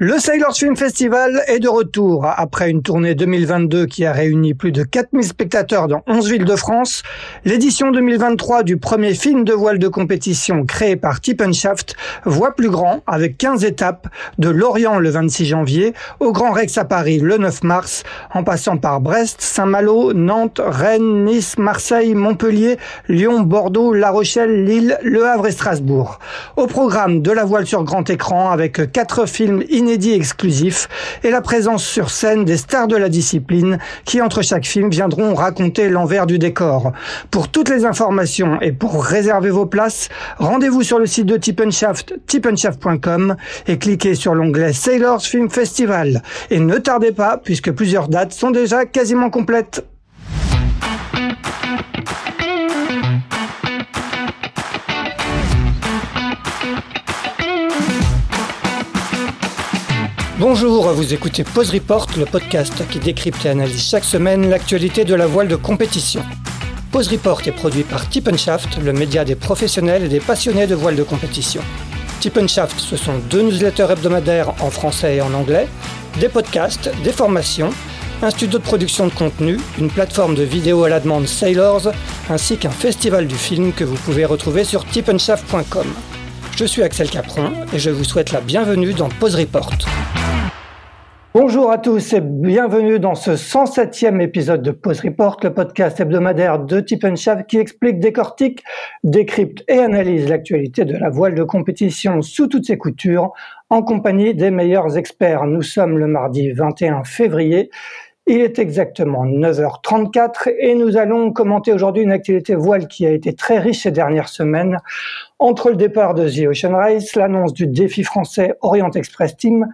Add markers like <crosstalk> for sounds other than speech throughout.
Le Sailors Film Festival est de retour. Après une tournée 2022 qui a réuni plus de 4000 spectateurs dans 11 villes de France, l'édition 2023 du premier film de voile de compétition créé par Shaft voit plus grand avec 15 étapes de Lorient le 26 janvier au Grand Rex à Paris le 9 mars, en passant par Brest, Saint-Malo, Nantes, Rennes, Nice, Marseille, Montpellier, Lyon, Bordeaux, La Rochelle, Lille, Le Havre et Strasbourg. Au programme de la voile sur grand écran avec quatre films exclusif et la présence sur scène des stars de la discipline qui, entre chaque film, viendront raconter l'envers du décor. Pour toutes les informations et pour réserver vos places, rendez-vous sur le site de Tippenshaft, tippenshaft.com et cliquez sur l'onglet Sailors Film Festival. Et ne tardez pas, puisque plusieurs dates sont déjà quasiment complètes. Bonjour, vous écoutez Pause Report, le podcast qui décrypte et analyse chaque semaine l'actualité de la voile de compétition. Pause Report est produit par Tippenshaft, le média des professionnels et des passionnés de voile de compétition. Tippenshaft, ce sont deux newsletters hebdomadaires en français et en anglais, des podcasts, des formations, un studio de production de contenu, une plateforme de vidéo à la demande Sailors, ainsi qu'un festival du film que vous pouvez retrouver sur tippenshaft.com. Je suis Axel Capron et je vous souhaite la bienvenue dans Pause Report. Bonjour à tous et bienvenue dans ce 107e épisode de Pause Report, le podcast hebdomadaire de Tip qui explique, décortique, décrypte et analyse l'actualité de la voile de compétition sous toutes ses coutures en compagnie des meilleurs experts. Nous sommes le mardi 21 février. Il est exactement 9h34 et nous allons commenter aujourd'hui une activité voile qui a été très riche ces dernières semaines. Entre le départ de The Ocean Race, l'annonce du défi français Orient Express Team,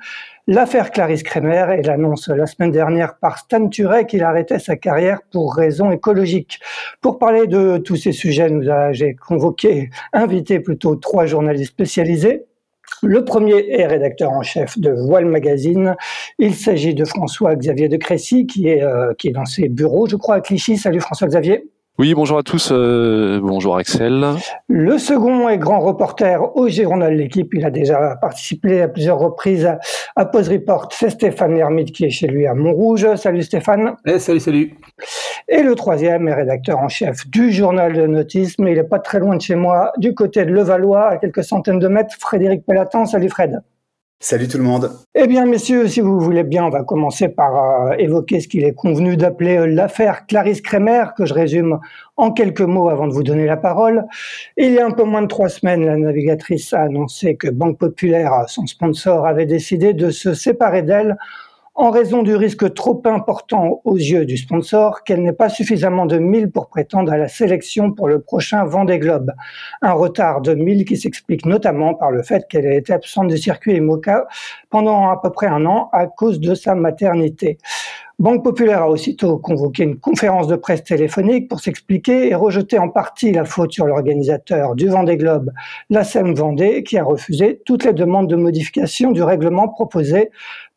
L'affaire Clarisse Kremer et l'annonce la semaine dernière par Stan Turek qu'il arrêtait sa carrière pour raisons écologiques. Pour parler de tous ces sujets, nous j'ai convoqué, invité plutôt trois journalistes spécialisés. Le premier est rédacteur en chef de Voile Magazine. Il s'agit de François-Xavier de Crécy, qui est, euh, qui est dans ses bureaux, je crois, à Clichy. Salut François-Xavier. Oui, bonjour à tous. Euh, bonjour Axel. Le second est grand reporter au journal L'équipe. Il a déjà participé à plusieurs reprises à, Pause Report. C'est Stéphane Lermite qui est chez lui à Montrouge. Salut Stéphane. Eh, salut, salut. Et le troisième est rédacteur en chef du journal de notice, mais il n'est pas très loin de chez moi, du côté de Levallois, à quelques centaines de mètres. Frédéric Pellatin. Salut Fred. Salut tout le monde. Eh bien, messieurs, si vous voulez bien, on va commencer par euh, évoquer ce qu'il est convenu d'appeler euh, l'affaire Clarisse Kremer, que je résume en quelques mots avant de vous donner la parole. Il y a un peu moins de trois semaines, la navigatrice a annoncé que Banque Populaire, son sponsor, avait décidé de se séparer d'elle en raison du risque trop important aux yeux du sponsor qu'elle n'ait pas suffisamment de milles pour prétendre à la sélection pour le prochain Vendée Globe. Un retard de milles qui s'explique notamment par le fait qu'elle ait été absente du circuit IMOCA pendant à peu près un an à cause de sa maternité. Banque Populaire a aussitôt convoqué une conférence de presse téléphonique pour s'expliquer et rejeter en partie la faute sur l'organisateur du Vendée Globe, la SEM Vendée, qui a refusé toutes les demandes de modification du règlement proposé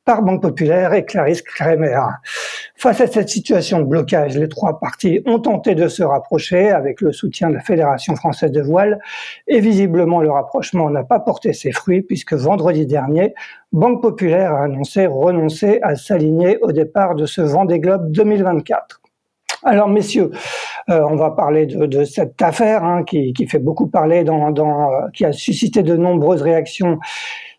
par Banque Populaire et Clarisse Kremer. Face à cette situation de blocage, les trois parties ont tenté de se rapprocher avec le soutien de la Fédération française de voile et visiblement le rapprochement n'a pas porté ses fruits puisque vendredi dernier, Banque Populaire a annoncé renoncer à s'aligner au départ de ce Vendée Globe 2024. Alors, messieurs, euh, on va parler de, cette affaire hein, qui, fait beaucoup parler, euh, qui a suscité de nombreuses réactions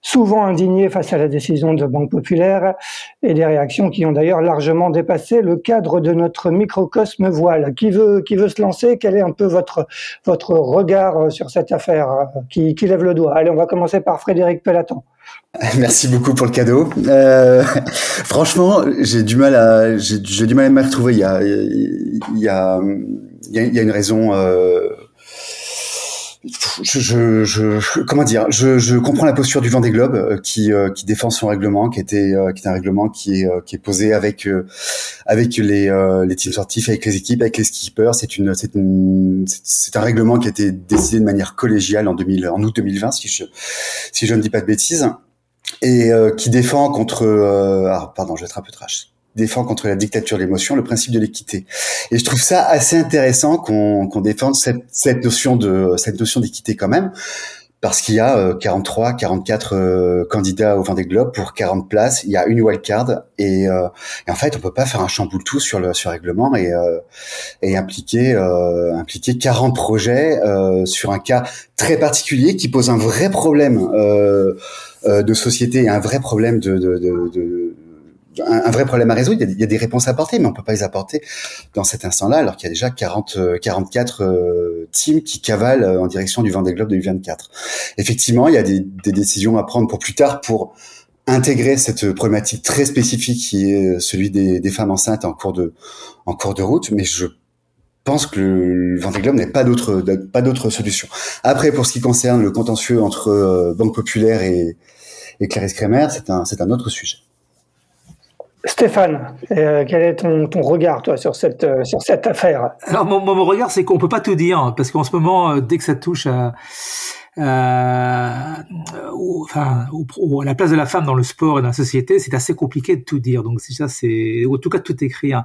souvent indigné face à la décision de Banque Populaire et des réactions qui ont d'ailleurs largement dépassé le cadre de notre microcosme voile. Qui veut, qui veut se lancer? Quel est un peu votre, votre regard sur cette affaire qui, qui lève le doigt? Allez, on va commencer par Frédéric Pellaton. <laughs> Merci beaucoup pour le cadeau. Euh, <laughs> franchement, j'ai du mal à j'ai du mal à me retrouver. Il y a il y a il y a, une raison euh, je, je, comment dire, je, je, comprends la posture du Vendée Globe euh, qui, euh, qui défend son règlement, qui était, euh, qui est un règlement qui est, qui est posé avec, avec les, les teams sportifs, avec les équipes, avec les skippers. C'est une, c'est c'est un règlement qui a été décidé de manière collégiale en 2000, en août 2020, si je, si je ne dis pas de bêtises, et qui défend contre, ah, pardon, je vais être un peu trash défend contre la dictature de l'émotion le principe de l'équité. Et je trouve ça assez intéressant qu'on défende cette, notion de cette notion d'équité quand même, parce qu'il y a 43, 44 candidats au Vendée Globe pour 40 places. Il y a une wildcard et, et en fait, on peut pas faire un chamboule tout sur le sur règlement et impliquer impliquer 40 projets sur un cas très particulier qui pose un vrai problème de société et un vrai problème de un, vrai problème à résoudre. Il y, a, des réponses à apporter, mais on peut pas les apporter dans cet instant-là, alors qu'il y a déjà 40, 44 euh, euh, teams qui cavalent euh, en direction du Vendée Globe de U24. Effectivement, il y a des, décisions à prendre pour plus tard pour intégrer cette problématique très spécifique qui est celui des, femmes enceintes en cours de en cours de route, mais je pense que le Vendée Globe n'a pas d'autre pas d'autre solution. Après, pour ce qui concerne le contentieux entre Banque Populaire et, et Clarisse Kremer, c'est un c'est un autre sujet. Stéphane, euh, quel est ton, regard toi sur cette euh, sur cette affaire? Alors mon, mon regard c'est qu'on peut pas tout dire parce qu'en ce moment euh, dès que ça touche à enfin à la place de la femme dans le sport et dans la société, c'est assez compliqué de tout dire. Donc ça c'est en tout cas tout écrire.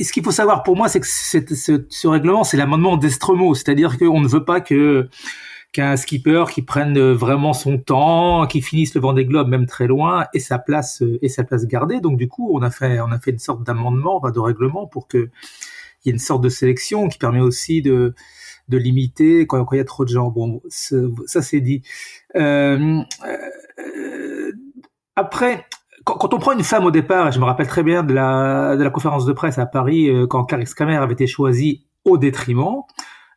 ce qu'il faut savoir pour moi c'est que ce, ce règlement c'est l'amendement d'Estremo, c'est-à-dire qu'on ne veut pas que qu'un skipper qui prenne euh, vraiment son temps, qui finisse le Vendée Globe même très loin et sa place euh, et sa place gardée. Donc du coup, on a fait on a fait une sorte d'amendement, de règlement pour que il y ait une sorte de sélection qui permet aussi de de limiter quand, il y a trop de gens. Bon, ça c'est dit. Euh, après, quand, on prend une femme au départ, je me rappelle très bien de la, de la conférence de presse à Paris quand Clarisse Kramer avait été choisie au détriment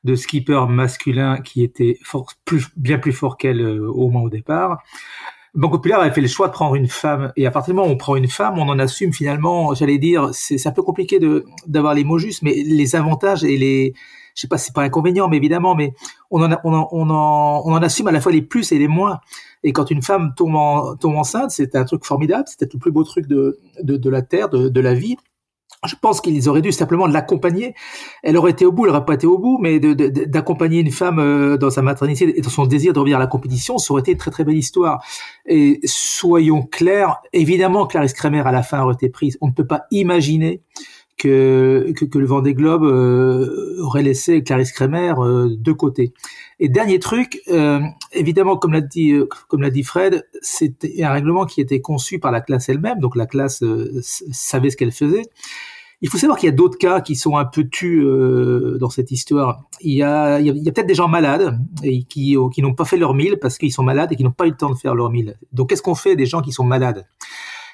de skipper masculin qui était plus, bien plus fort qu'elle euh, au moins au départ. Banque Populaire avait fait le choix de prendre une femme, et à partir du moment où on prend une femme, on en assume finalement, j'allais dire, c'est un peu compliqué d'avoir les mots justes, mais les avantages et les, je sais pas, c'est pas inconvénient, mais évidemment, mais on en, on, en, on, en, on en assume à la fois les plus et les moins. Et quand une femme tombe, en, tombe enceinte, c'est un truc formidable, c'était le plus beau truc de, de, de la terre, de, de la vie. Je pense qu'ils auraient dû simplement l'accompagner. Elle aurait été au bout, elle n'aurait pas été au bout, mais d'accompagner une femme euh, dans sa maternité et dans son désir de revenir à la compétition, ça aurait été une très très belle histoire. Et soyons clairs, évidemment, Clarisse Kremer à la fin aurait été prise. On ne peut pas imaginer que, que, que le Vendée Globe euh, aurait laissé Clarisse Kremer euh, de côté. Et dernier truc, euh, évidemment, comme l'a dit, comme l'a dit Fred, c'était un règlement qui était conçu par la classe elle-même, donc la classe savait ce qu'elle faisait. Il faut savoir qu'il y a d'autres cas qui sont un peu tus dans cette histoire. Il y a, il y a, peut-être des gens malades et qui, qui n'ont pas fait leur mille parce qu'ils sont malades et qui n'ont pas eu le temps de faire leur mille. Donc, qu'est-ce qu'on fait des gens qui sont malades?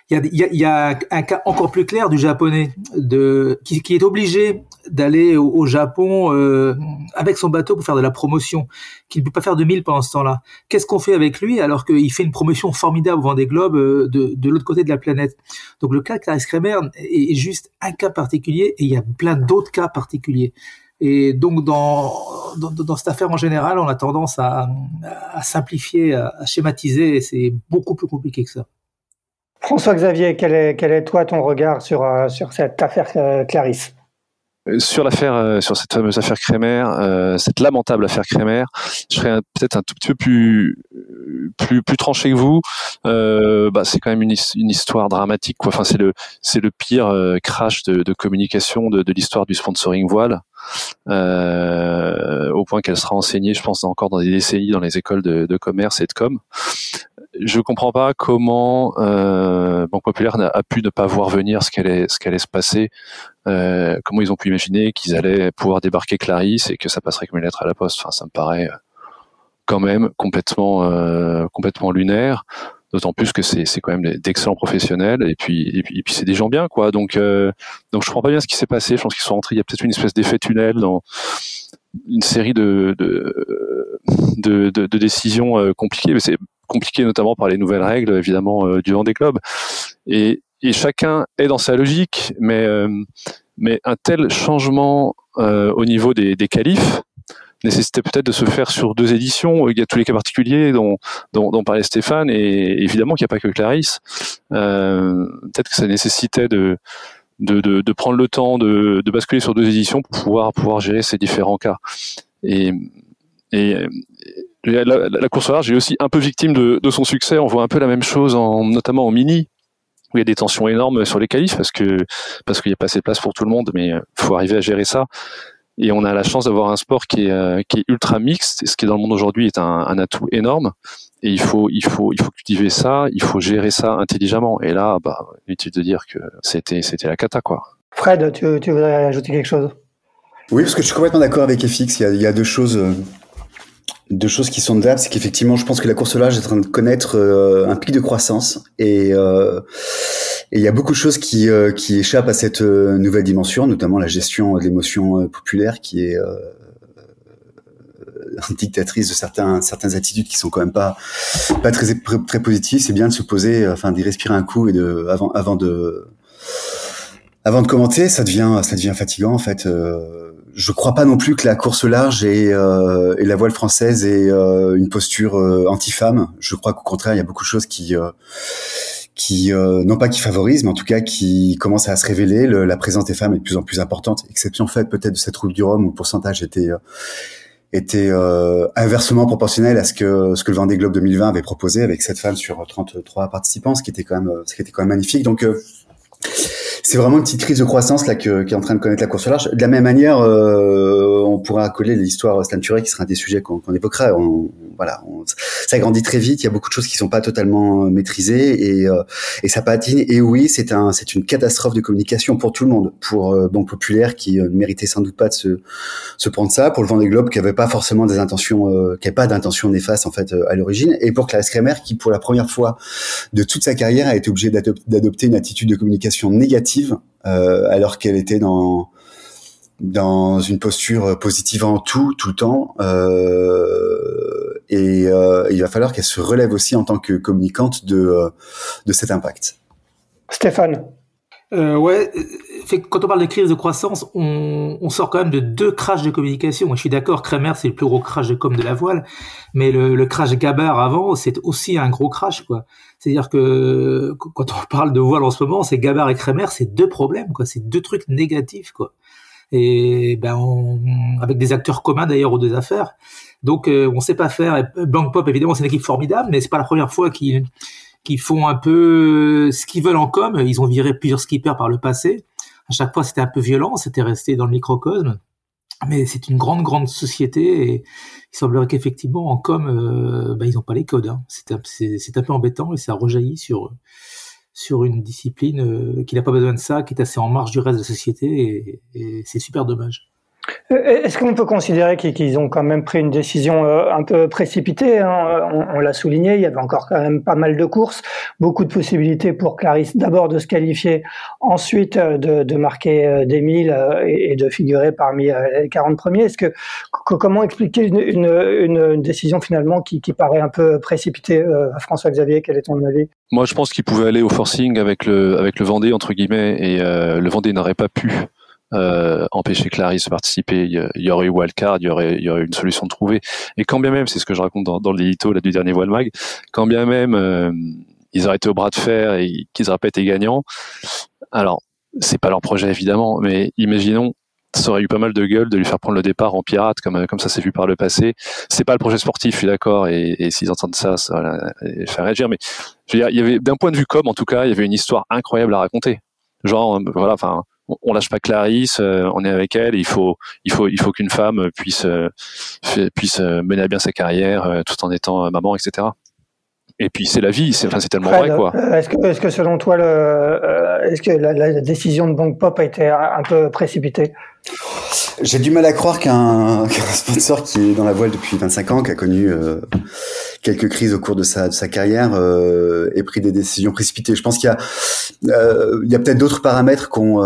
Il y a, y a, un cas encore plus clair du japonais de, qui, qui est obligé d'aller au, Japon euh, avec son bateau pour faire de la promotion, qui ne peut pas faire de mille pendant ce temps-là. Qu'est-ce qu'on fait avec lui alors qu'il fait une promotion formidable au Vendée Globe euh, de, de l'autre côté de la planète? Donc le cas de Clarisse Kremer est, juste un cas particulier et il y a plein d'autres cas particuliers. Et donc dans, dans, cette affaire en général, on a tendance à, à simplifier, à schématiser, et c'est beaucoup plus compliqué que ça. François-Xavier, quel est, quel est toi ton regard sur, euh, sur cette affaire euh, Clarisse? Sur l'affaire, sur cette fameuse affaire Crémer, cette lamentable affaire Crémer, je serais peut-être un tout petit peu plus plus plus tranché que vous. bah, c'est quand même une, une, histoire dramatique, quoi. Enfin, c'est le c'est le pire crash de, de, communication de, de l'histoire du sponsoring voile, au point qu'elle sera enseignée, je pense, encore dans des décennies dans les écoles de, de commerce et de com je comprends pas comment euh, Banque Populaire a, pu ne pas voir venir ce qu'allait se passer. Euh, comment ils ont pu imaginer qu'ils allaient pouvoir débarquer Clarisse et que ça passerait comme une lettre à la poste. Enfin, ça me paraît euh, quand même complètement, complètement lunaire. D'autant plus que c'est, quand même d'excellents professionnels et puis et puis, c'est des gens bien quoi. Donc euh, donc je comprends pas bien ce qui s'est passé. Je pense qu'ils sont rentrés. Il y a peut-être une espèce d'effet tunnel dans une série de de, décisions compliquées. Compliqué notamment par les nouvelles règles évidemment euh, du Vendée Globe et, et chacun est dans sa logique mais euh, mais un tel changement euh, au niveau des, des qualifs nécessitait peut-être de se faire sur deux éditions. Il y a tous les cas particuliers dont, dont, parlait Stéphane, et évidemment qu'il n'y a pas que Clarisse. Peut-être que ça nécessitait de, de, de, prendre le temps de, de basculer sur deux éditions pour pouvoir, pouvoir gérer ces différents cas. Et, la, la, course au large est aussi un peu victime de, de, son succès. On voit un peu la même chose, en, notamment en mini, où il y a des tensions énormes sur les qualifs parce que parce qu'il n'y a pas assez de place pour tout le monde, mais il faut arriver à gérer ça. Et on a la chance d'avoir un sport qui est, qui est ultra mixte, ce qui est dans le monde aujourd'hui est un, un, atout énorme. Et il faut, il faut, il faut cultiver ça, il faut gérer ça intelligemment. Et là, bah, inutile de dire que c'était, c'était la cata, quoi. Fred, tu, tu voudrais ajouter quelque chose? Oui, parce que je suis complètement d'accord avec FX. Il y a, il y a deux choses deux choses qui sont notables, c'est qu'effectivement, je pense que la course au large est en train de connaître euh, un pic de croissance et euh, il y a beaucoup de choses qui, euh, qui échappent à cette nouvelle dimension, notamment la gestion de l'émotion populaire qui est <laughs> dictatrice de certains certaines attitudes qui sont quand même pas pas très très positives. C'est bien de se poser, enfin d'y respirer un coup et de avant avant de avant de commenter, ça devient ça devient fatigant en fait. Euh, je crois pas non plus que la course large et, euh, et la voile française ait euh, une posture euh, anti-femme. Je crois qu'au contraire, il y a beaucoup de choses qui, euh, qui non pas qui favorisent, mais en tout cas qui commencent à se révéler. Le, la présence des femmes est de plus en plus importante. Exception faite peut-être de cette route du Rhum où le pourcentage était était inversement proportionnel à ce que ce que le Vendée Globe 2020 avait proposé avec cette femme sur 33 participants, ce qui était quand même ce qui était quand même magnifique. Donc c'est vraiment une petite crise de croissance là que, qui est en train de connaître la course large. De la même manière, euh, pourra coller l'histoire Stan qui sera un des sujets qu'on évoquera. On, voilà, ça grandit très vite. Il y a beaucoup de choses qui sont pas totalement maîtrisées et, euh, et ça patine. Et oui, c'est un, c'est une catastrophe de communication pour tout le monde. Pour euh, Banque Populaire qui euh, ne méritait sans doute pas de se, se prendre ça. Pour le Vendée Globe qui avait pas forcément des intentions, euh, qui avait pas d'intention néfaste en fait euh, à l'origine. Et pour Clarisse Kremer qui pour la première fois de toute sa carrière a été obligée d'adopter une attitude de communication négative alors qu'elle était dans dans une posture positive en tout, tout le temps. Euh, et euh, il va falloir qu'elle se relève aussi en tant que communicante de, euh, de cet impact. Stéphane euh, ouais, fait, quand on parle de crise de croissance, on, on sort quand même de deux crashs de communication. Je suis d'accord, Kremer, c'est le plus gros crash de com de la voile, mais le, le crash Gabar avant, c'est aussi un gros crash, quoi. C'est-à-dire que quand on parle de voile en ce moment, c'est Gabar et Kremer, c'est deux problèmes, quoi. C'est deux trucs négatifs, quoi et ben on, avec des acteurs communs d'ailleurs aux deux affaires. Donc euh, on sait pas faire. Blank Pop évidemment c'est une équipe formidable, mais c'est pas la première fois qu'ils qu'ils font un peu ce qu'ils veulent en com. Ils ont viré plusieurs skippers par le passé. À chaque fois c'était un peu violent, c'était resté dans le microcosme. Mais c'est une grande grande société et il semblerait qu'effectivement en com euh, ben, ils ont pas les codes. Hein. C'est un, peu embêtant et ça rejaillit sur sur une discipline euh, qui n'a pas besoin de ça, qui est assez en marge du reste de la société, et, et c'est super dommage. Euh, est-ce qu'on peut considérer qu'ils ont quand même pris une décision euh, un peu précipitée hein On, l'a souligné, il y avait encore quand même pas mal de courses, beaucoup de possibilités pour Clarisse d'abord de se qualifier, ensuite euh, de, marquer des milles et de figurer parmi les 40 premiers. Est-ce que, comment expliquer une, décision finalement qui, paraît un peu précipitée François Xavier, quel est ton avis? Moi, je pense qu'il pouvait aller au forcing avec le avec le Vendée entre guillemets et le Vendée n'aurait pas pu euh, empêcher Clarisse de participer, il y, aurait eu wildcard, il y aurait, il y aurait une solution de trouver. Et quand bien même, c'est ce que je raconte dans, dans l'édito du dernier Voile Mag, quand bien même euh, ils auraient été au bras de fer et qu'ils auraient pas été gagnants, alors c'est pas leur projet évidemment, mais imaginons ça aurait eu pas mal de gueule de lui faire prendre le départ en pirate comme comme ça s'est vu par le passé. C'est pas le projet sportif, je suis d'accord, et, s'ils entendent ça, ça va les faire réagir. Mais il y avait d'un point de vue com, en tout cas, il y avait une histoire incroyable à raconter. Genre, voilà, enfin, on lâche pas Clarisse, euh, on est avec elle. il faut, il faut, il faut qu'une femme puisse, euh, puisse euh, mener à bien sa carrière tout en étant maman, etc. Et puis c'est la vie, c'est enfin, tellement vrai quoi. Est-ce que, est que selon toi, le, est-ce que la, décision de Bank Pop a été un peu précipitée? J'ai du mal à croire <laughs> qu'un sponsor qui est dans la voile depuis 25 ans, qui a connu euh, quelques crises au cours de sa, de sa carrière, euh, ait pris des décisions précipitées. Je pense qu'il y a, euh, y a peut-être d'autres paramètres qu'on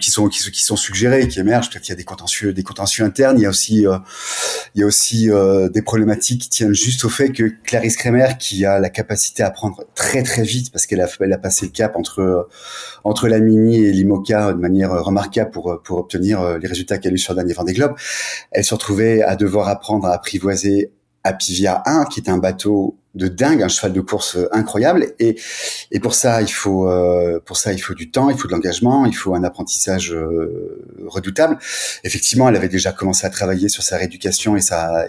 qui sont qui, sont suggérés, qui émergent. Qu'il y a des contentieux, des contentieux internes. Il y a aussi euh, il y a aussi euh, des problématiques qui tiennent juste au fait que Clarisse Kremer, qui a la capacité à prendre très très vite, parce qu'elle a, elle a passé le cap entre entre la Mini et l'Imoca de manière remarquable pour pour obtenir les résultats qu'elle a eu sur le dernier Vendée Globe, elle se retrouvait à devoir apprendre à apprivoiser Apivia 1, qui est un bateau de dingue, un cheval de course incroyable. Et, pour ça, il faut, euh, pour ça, il faut du temps, il faut de l'engagement, il faut un apprentissage euh, redoutable. Effectivement, elle avait déjà commencé à travailler sur sa rééducation et sa,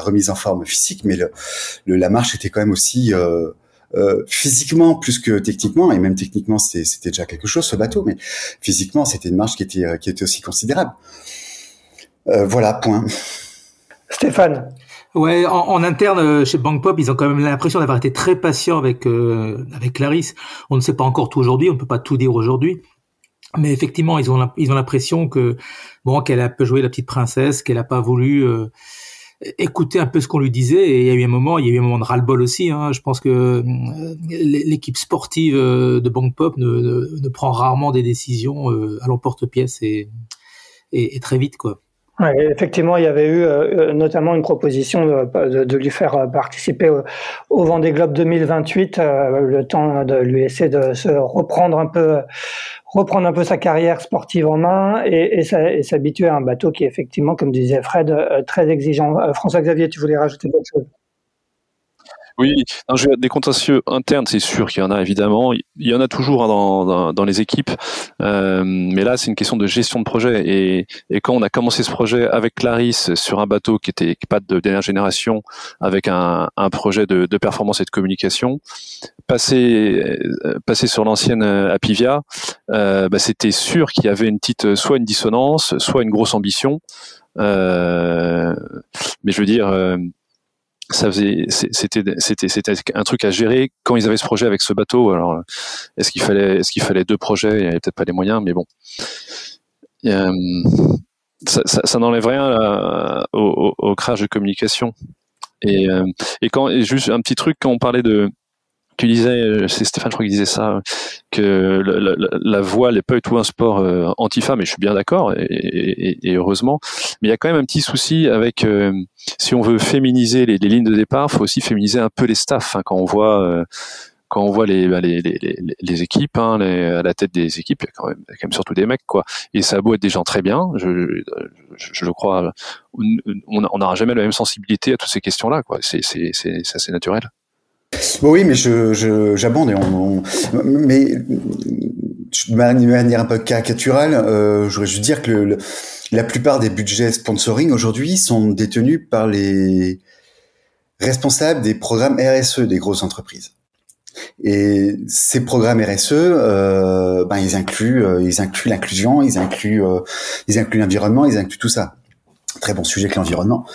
remise en forme physique, mais la marche était quand même aussi euh, physiquement plus que techniquement, et même techniquement c'était déjà quelque chose ce bateau, mais physiquement c'était une marche qui était aussi considérable. voilà, point. Stéphane. Ouais, en, interne chez Bank Pop, ils ont quand même l'impression d'avoir été très patients avec avec Clarisse. On ne sait pas encore tout aujourd'hui, on ne peut pas tout dire aujourd'hui, mais effectivement, ils ont ils ont l'impression que bon qu'elle a peu joué la petite princesse, qu'elle n'a pas voulu euh, écouter un peu ce qu'on lui disait. Et il y a eu un moment, il y a eu un moment de ras-le-bol aussi. Hein. Je pense que euh, l'équipe sportive euh, de Bank Pop ne, ne, prend rarement des décisions à l'emporte-pièce et, et, et, très vite quoi. Effectivement, il y avait eu euh, notamment une proposition de, de, lui faire participer au, au Vendée Globe 2028, euh, le temps de lui laisser de se reprendre un peu, reprendre un sa carrière sportive en main et, et s'habituer à un bateau qui est effectivement, comme disait Fred, euh, très exigeant. François Xavier, tu voulais rajouter quelque chose? Oui, des contentieux internes, c'est sûr qu'il y en a évidemment. Il y en a toujours hein, dans, dans, les équipes, euh, mais là, c'est une question de gestion de projet. Et, et, quand on a commencé ce projet avec Clarisse sur un bateau qui était pas de dernière génération, avec un, un projet de, de, performance et de communication, passer euh, passer sur l'ancienne euh, Apivia, euh, bah, c'était sûr qu'il y avait une petite, soit une dissonance, soit une grosse ambition. Euh, mais je veux dire ça faisait c'était c'était c'était un truc à gérer. Quand ils avaient ce projet avec ce bateau alors est-ce qu'il fallait est-ce qu'il fallait deux projets? Il n'y avait peut-être pas les moyens mais bon. Euh, ça, ça, ça n'enlève rien au, au, crash de communication. Et, euh, et quand et juste un petit truc quand on parlait de tu disais, c'est Stéphane, je crois qu'il disait ça, que la voile n'est pas du tout un sport euh, anti-femme, et je suis bien d'accord, et, et, et, heureusement. Mais il y a quand même un petit souci avec, euh, si on veut féminiser les, les, lignes de départ, faut aussi féminiser un peu les staffs. Hein, quand on voit, euh, quand on voit les, bah, les, les, les équipes, hein, à la tête des équipes, il y a quand même, quand même surtout des mecs, quoi. Et ça a beau être des gens très bien, je, je, je crois, on n'aura jamais la même sensibilité à toutes ces questions-là, quoi. C'est assez naturel. Oui, mais je, j'abonde et on, mais de manière un peu caricaturale, euh, je voudrais juste dire que la plupart des budgets sponsoring aujourd'hui sont détenus par les responsables des programmes RSE des grosses entreprises. Et ces programmes RSE, euh, ben ils incluent, euh, ils incluent l'inclusion, ils incluent, euh, ils incluent l'environnement, ils incluent tout ça très bon sujet que l'environnement.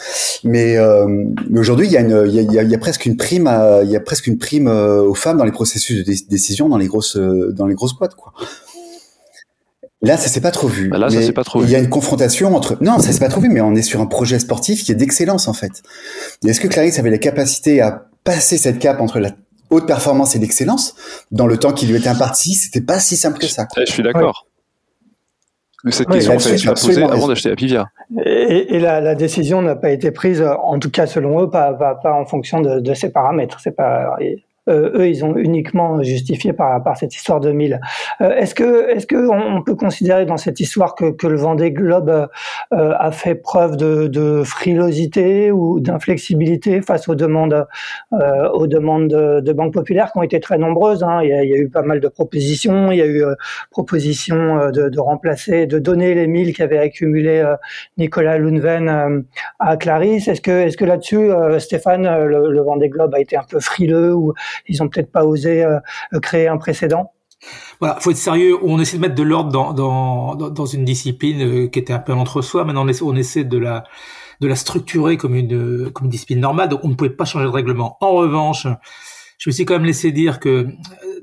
Mais, euh, aujourd'hui, il y a une, il y a, il y a presque une prime, à, il y a presque une prime euh, aux femmes dans les processus de décision dans les grosses, euh, dans les grosses boîtes, quoi. Là, ça s'est pas trop vu. Bah là, ça s'est pas trop vu. Il y a une confrontation entre. Non, ça s'est pas trop vu, mais on est sur un projet sportif qui est d'excellence en fait. Est-ce que Clarisse avait la capacité à passer cette cape entre la haute performance et l'excellence dans le temps qui lui était imparti? C'était pas si simple que ça. Quoi. Je suis d'accord. Mais cette question, oui, fallait poser avant d'acheter la Pivia. Et, et la, la, décision n'a pas été prise, en tout cas selon eux, pas, pas, pas en fonction de, de ces paramètres. C'est pas, eux, ils ont uniquement justifié par, par cette histoire de 1000. Euh, est-ce que, est-ce que on peut considérer dans cette histoire que, que le Vendée Globe euh, a fait preuve de, de frilosité ou d'inflexibilité face aux demandes, euh, aux demandes de, de, banques populaires qui ont été très nombreuses. Hein? Il, y a, il, y a, eu pas mal de propositions. Il y a eu euh, proposition de, de, remplacer, de donner les 1000 qu'avait accumulé Nicolas Lounven à Clarisse. Est-ce que, est-ce que là-dessus, Stéphane, le, le Vendée Globe a été un peu frileux ou ils ont peut-être pas osé euh, créer un précédent voilà, faut être sérieux. On essaie de mettre de l'ordre dans, dans, dans une discipline euh, qui était un peu entre soi. Maintenant, on essaie, de la de la structurer comme une comme une discipline normale. Donc, on ne pouvait pas changer de règlement. En revanche, je me suis quand même laissé dire que euh,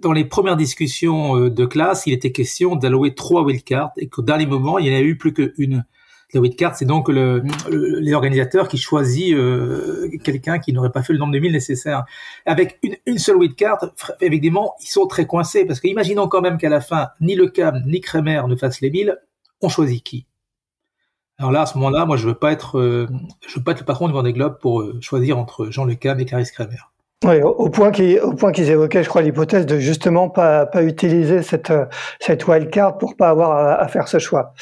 dans les premières discussions de classe, il était question d'allouer trois wildcards et qu'au dernier moment, il n'y en a eu plus qu'une. La wildcard, c'est donc le, les organisateurs qui choisit euh, quelqu'un qui n'aurait pas fait le nombre de milles nécessaires. Avec une, une seule wildcard, évidemment, ils sont très coincés parce que imaginons quand même qu'à la fin, ni le CAM ni Kremer ne fassent les milles, on choisit qui Alors là, à ce moment-là, moi, je veux pas être, euh, je veux pas être le patron du Vendée Globe pour euh, choisir entre Jean Le Cam et Clarisse Kremer. Oui, au point qu'ils, au point qu'ils évoquaient, je crois, l'hypothèse de justement pas, pas utiliser cette, cette wildcard pour pas avoir à, à faire ce choix.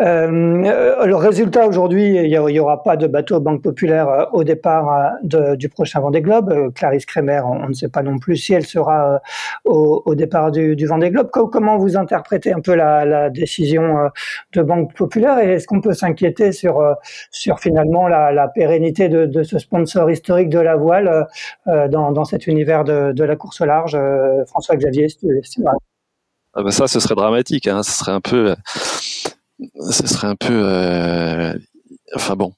Le résultat aujourd'hui, il n'y aura pas de bateau Banque Populaire au départ du prochain Vendée Globe. Clarisse Kremer, on, ne sait pas non plus si elle sera au, départ du, du Vendée Globe. Comment vous interprétez un peu la, décision de Banque Populaire et est-ce qu'on peut s'inquiéter sur, finalement la, pérennité de, ce sponsor historique de la voile dans, cet univers de, la course au large François-Xavier, ah bah ça, ce serait dramatique. Hein. Ce serait un peu, ce serait un peu, euh, enfin bon.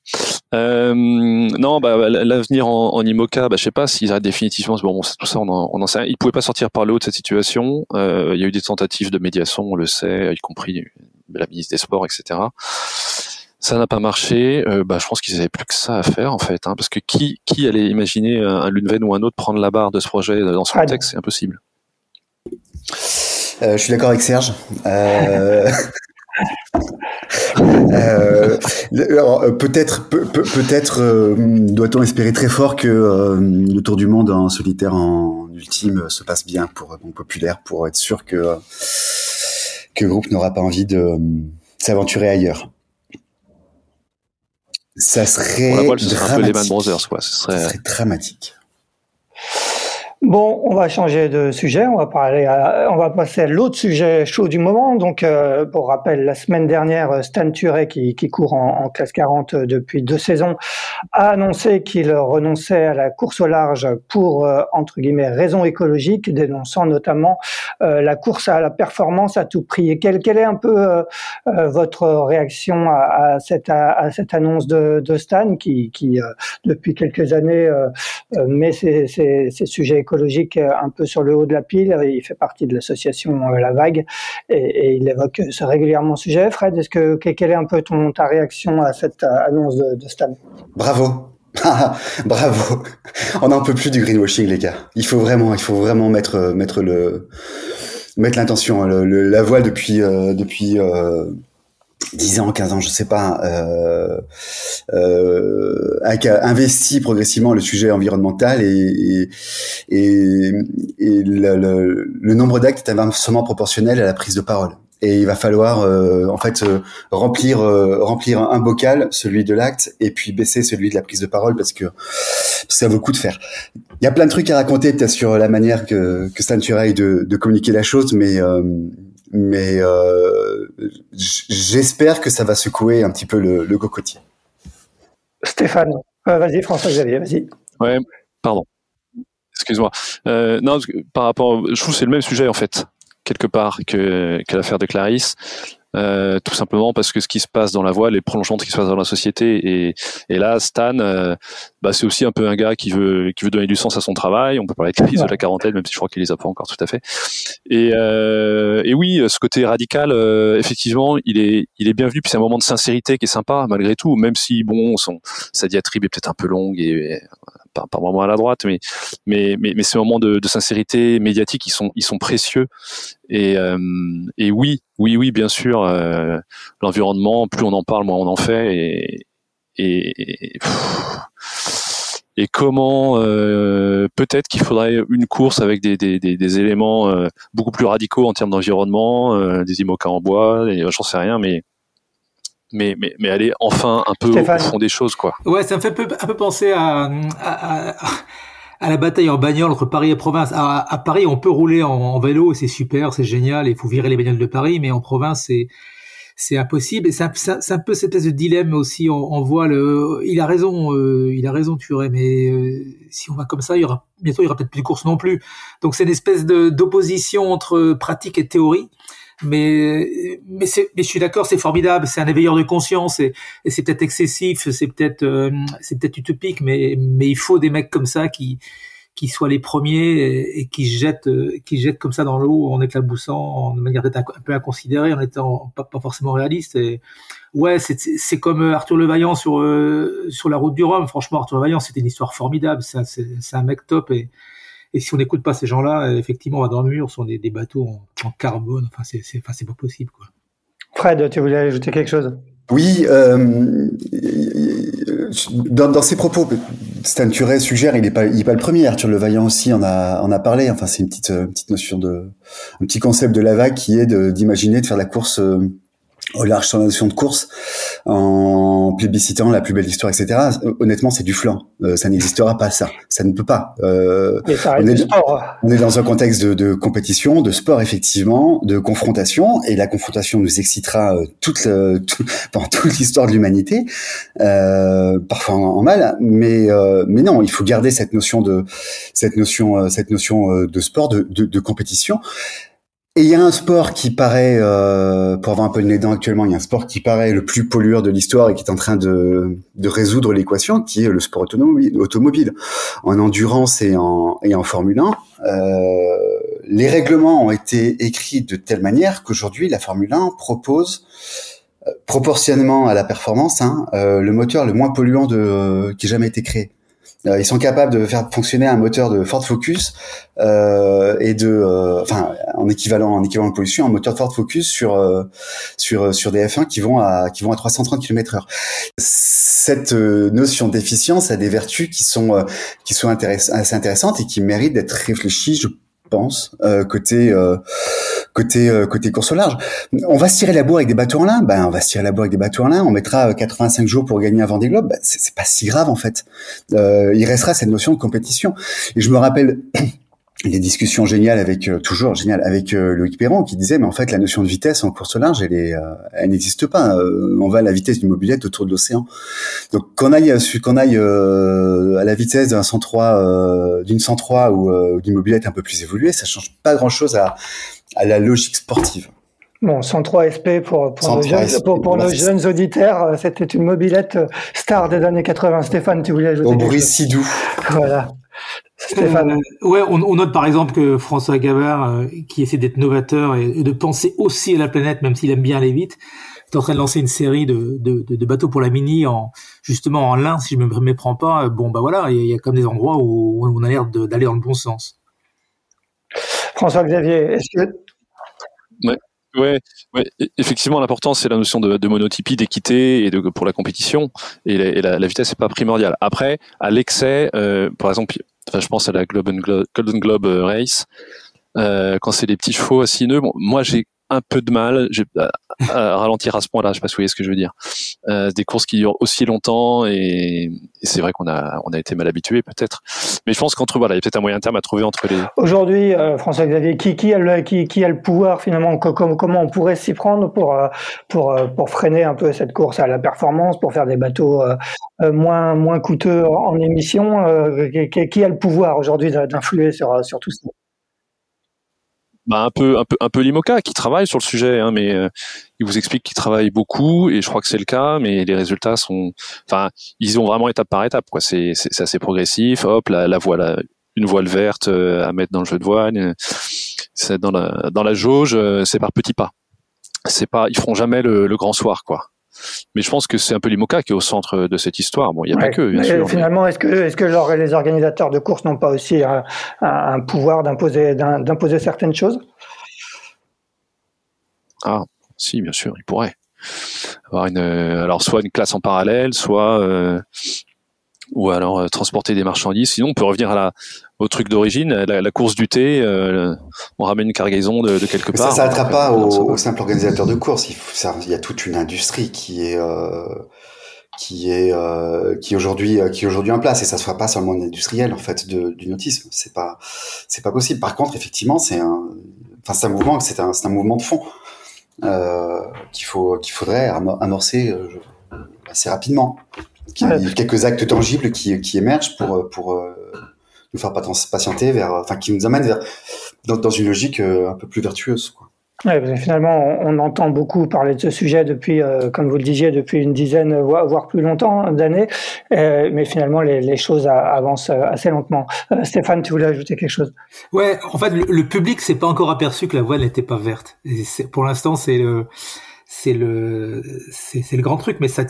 Euh, non, bah, l'avenir en, en, IMOCA, bah, je sais pas s'ils arrêtent définitivement. Bon, tout ça, on en, on en sait. Ils pouvaient pas sortir par le haut de cette situation. Euh, il y a eu des tentatives de médiation, on le sait, y compris la ministre des Sports, etc. Ça n'a pas marché. Euh, bah, je pense qu'ils avaient plus que ça à faire en fait, hein, parce que qui qui allait imaginer un, Lunven ou un autre prendre la barre de ce projet dans ce contexte, c'est impossible. Euh, je suis d'accord avec Serge. Euh... <laughs> euh, euh peut-être, peut-être euh, doit-on espérer très fort que le Tour du Monde en solitaire en ultime se passe bien pour Banque Populaire, pour être sûr que que le groupe n'aura pas envie de s'aventurer ailleurs. Ça serait, la ce serait un peu les Brothers, quoi. Ce serait... Ça serait dramatique. Bon, on va changer de sujet. On va parler, on va passer à l'autre sujet chaud du moment. Donc, euh, pour rappel, la semaine dernière, Stan Turé, qui, qui court en, classe 40 depuis deux saisons, a annoncé qu'il renonçait à la course au large pour euh, entre guillemets raisons écologiques, dénonçant notamment euh, la course à la performance à tout prix. Et quelle, quelle est un peu votre réaction à, cette à, cette annonce de, de Stan, qui, qui depuis quelques années met ces sujets écologiques écologique euh, un peu sur le haut de la pile. Il fait partie de l'association euh, La Vague et, il évoque ce régulièrement sujet. Fred, est-ce que quelle est un peu ta réaction à cette euh, annonce de, Stan? Bravo. <laughs> Bravo. On n'en peut plus du greenwashing, les gars. Il faut vraiment, il faut vraiment mettre mettre le mettre l'intention. la voile depuis depuis 10 ans, 15 ans, je sais pas, euh, euh, investi progressivement le sujet environnemental et, et, et, le, le, nombre d'actes est inversement proportionnel à la prise de parole. Et il va falloir euh, en fait euh, remplir euh, remplir un bocal, celui de l'acte, et puis baisser celui de la prise de parole parce que ça vaut le coup de faire. Il y a plein de trucs à raconter peut-être sur la manière que, que Stan de, de communiquer la chose, mais mais euh, j'espère que ça va secouer un petit peu le, le cocotier. Stéphane, euh, vas-y François-Xavier, vas-y. Ouais, pardon. Excuse-moi. Euh, non, par rapport, je trouve que c'est le même sujet en fait, quelque part que, que l'affaire de Clarisse. Euh, tout simplement parce que ce qui se passe dans la voile est prolongement de ce qui se passe dans la société. Et, et là, Stan, euh, bah, c'est aussi un peu un gars qui veut qui veut donner du sens à son travail. On peut parler de crise de la quarantaine, même si je crois qu'il les a pas encore tout à fait. Et, euh, et oui, ce côté radical, euh, effectivement, il est il est bienvenu. Puis c'est un moment de sincérité qui est sympa malgré tout, même si bon, son sa diatribe est peut-être un peu longue et, pas, pas, vraiment à la droite, mais mais mais, mais ces moments de, de, sincérité médiatique, ils sont ils sont précieux. Et, euh, et oui, oui, oui, bien sûr, euh, l'environnement, plus on en parle, moins on en fait. Et, et, et comment euh, peut-être qu'il faudrait une course avec des, des, des, des éléments euh, beaucoup plus radicaux en termes d'environnement, euh, des IMOCA en bois, j'en sais rien, mais mais, mais, mais aller enfin un peu au fond des choses, quoi. Ouais, ça me fait un peu, un peu penser à, à, à, la bataille en bagnole entre Paris et province. À, à Paris, on peut rouler en, vélo, c'est super, c'est génial, il faut virer les bagnoles de Paris, mais en province, c'est c'est impossible. Et c'est un, peu cette espèce de dilemme aussi. On, voit le, il a raison, euh, il a raison, Thuré, mais euh, si on va comme ça, il y aura bientôt, il y aura peut-être plus de courses non plus. Donc c'est une espèce de d'opposition entre pratique et théorie mais mais, je suis d'accord, c'est formidable, c'est un éveilleur de conscience et, c'est peut-être excessif, c'est peut-être euh, c'est peut-être utopique, mais mais il faut des mecs comme ça qui qui soient les premiers et, qui jettent qui jettent comme ça dans l'eau en éclaboussant de manière peut-être un, peu inconsidérée en étant pas, forcément réaliste ouais c'est comme Arthur Levaillant sur euh, sur la route du Rhum. Franchement Arthur Levaillant c'était une histoire formidable c'est un mec top et et si on n'écoute pas ces gens-là, euh, effectivement, on va dans le mur, sur des, des bateaux en, carbone. Enfin, c'est, c'est, enfin, c'est pas possible, quoi. Fred, tu voulais ajouter quelque chose? Oui, euh, dans, dans, ses propos, Stan Turé suggère, il n'est pas, il est pas le premier. Arthur Levaillant aussi en a, en a parlé. Enfin, c'est une petite, petite notion de, un petit concept de la vague qui est de, d'imaginer de faire la course euh, au large sur la notion de course en plébiscitant la plus belle histoire, etc. Honnêtement, c'est du flanc. Euh, ça n'existera pas, ça. Ça ne peut pas. Euh, on, est, on, est, dans un contexte de, de, compétition, de sport, effectivement, de confrontation, et la confrontation nous excitera euh, toute, tout, <laughs> pendant toute l'histoire de l'humanité, euh, parfois en, mal, mais, euh, mais non, il faut garder cette notion de cette notion, cette notion de sport, de, de, de compétition. Et il y a un sport qui paraît, euh, pour avoir un peu de nez dents actuellement, il y a un sport qui paraît le plus pollueur de l'histoire et qui est en train de, de résoudre l'équation, qui est le sport automobile. En endurance et en, et en Formule 1, euh, les règlements ont été écrits de telle manière qu'aujourd'hui, la Formule 1 propose, euh, proportionnellement à la performance, hein, euh, le moteur le moins polluant de, qui ait jamais été créé. Euh, ils sont capables de faire fonctionner un moteur de Ford Focus euh, et de, euh, enfin, en équivalent, en équivalent de pollution, un moteur de Ford Focus sur euh, sur sur des F1 qui vont à qui vont à 330 km/h. Cette notion d'efficience a des vertus qui sont qui sont assez intéressantes et qui méritent d'être réfléchies, je pense, euh, côté euh, côté euh, côté course au large. On va se tirer la bourre avec des bateaux en lin, ben on va se tirer la bourre avec des bateaux en lin. On mettra 85 jours pour gagner un Vendée Globe, ben, c'est pas si grave en fait. il restera cette notion de compétition. Et je me rappelle des discussions géniales avec euh, toujours génial avec euh, Loïc Perron qui disait mais en fait la notion de vitesse en course large elle est euh, elle n'existe pas on va à la vitesse d'une mobilette autour de l'océan donc qu'on aille qu'on aille à la vitesse d'un 103 d'une 103 ou d'une mobilette un peu plus évoluée ça change pas grand chose à, à la logique sportive Bon, 103 SP pour, pour, nos, jeunes, pour, pour nos jeunes auditeurs, c'était une mobilette star des années 80. Stéphane, tu voulais ajouter Au bruit si doux. Voilà. Stéphane. Euh, ouais, on, on, note par exemple que François Gabard, euh, qui essaie d'être novateur et, de penser aussi à la planète, même s'il aime bien aller vite, est en train de lancer une série de, de, de, bateaux pour la mini en justement en lin, si je me méprends pas. Bon, bah voilà, il y, a comme des endroits où on a l'air d'aller dans le bon sens. François Xavier, est-ce que ouais. Ouais, ouais, effectivement, l'important c'est la notion de, de monotypie, d'équité et de pour la compétition. Et la, et la, la vitesse n'est pas primordiale. Après, à l'excès, euh, par exemple, enfin, je pense à la Golden Globe, Golden Globe euh, Race, euh, quand c'est des petits chevaux nœuds. Bon, moi, j'ai un peu de mal à, ralentir à ce point-là. Je sais pas si vous voyez ce que je veux dire. Euh, des courses qui durent aussi longtemps et, c'est vrai qu'on a on a été mal habitué peut-être. Mais je pense qu'entre voilà, il y a peut-être un moyen terme à trouver entre les. Aujourd'hui, euh, François Xavier, qui, qui, a le, pouvoir finalement comment, on pourrait s'y prendre pour euh, pour pour freiner un peu cette course à la performance, pour faire des bateaux moins moins coûteux en émission. Qui, qui, a le pouvoir aujourd'hui d'influer sur sur tout ça? Bah, un peu un peu un peu l'IMOCA qui travaille sur le sujet, hein, mais euh, il vous explique qu'il travaille beaucoup et je crois que c'est le cas, mais les résultats sont, enfin, ils ont vraiment étape par étape, quoi. C'est c'est assez progressif. Hop, la, la voile, une voile verte euh, à mettre dans le jeu de voile, euh, c'est dans la dans la jauge, c'est par petits pas. C'est pas, ils feront jamais le, le grand soir, quoi. Mais je pense que c'est un peu l'IMOCA qui est au centre de cette histoire. Bon, il n'y a pas que, bien sûr. Finalement, est-ce que, est-ce que les organisateurs de courses n'ont pas aussi un, un pouvoir d'imposer, d'imposer certaines choses? Ah, si, bien sûr, ils pourraient. Avoir une, alors soit une classe en parallèle, soit euh, ou alors euh, transporter des marchandises. Sinon, on peut revenir à la, au truc d'origine, la, course du thé. Euh, on ramène une cargaison de, quelque part. Ça s'arrêtera pas au, simple organisateur de course. Il, faut, ça, il y a toute une industrie qui est euh, qui est qui aujourd'hui qui aujourd'hui en place et ça se fera pas sur le monde industriel en fait de, du nautisme. C'est pas c'est pas possible. Par contre, effectivement, c'est un enfin c'est un mouvement c'est un c'est un mouvement de fond qu'il faut qu'il faudrait amorcer assez rapidement quelques actes tangibles qui, qui émergent pour, pour euh, nous faire patienter vers, enfin, qui nous amènent vers, dans, dans une logique euh, un peu plus vertueuse. Quoi. Ouais, finalement, on, entend beaucoup parler de ce sujet depuis, euh, comme vous le disiez, depuis une dizaine, voire plus longtemps d'années, euh, mais finalement, les, les, choses avancent assez lentement. Euh, Stéphane, tu voulais ajouter quelque chose? Ouais, en fait, le, le public s'est pas encore aperçu que la voile n'était pas verte. Et pour l'instant, c'est le c'est le c'est le grand truc mais ça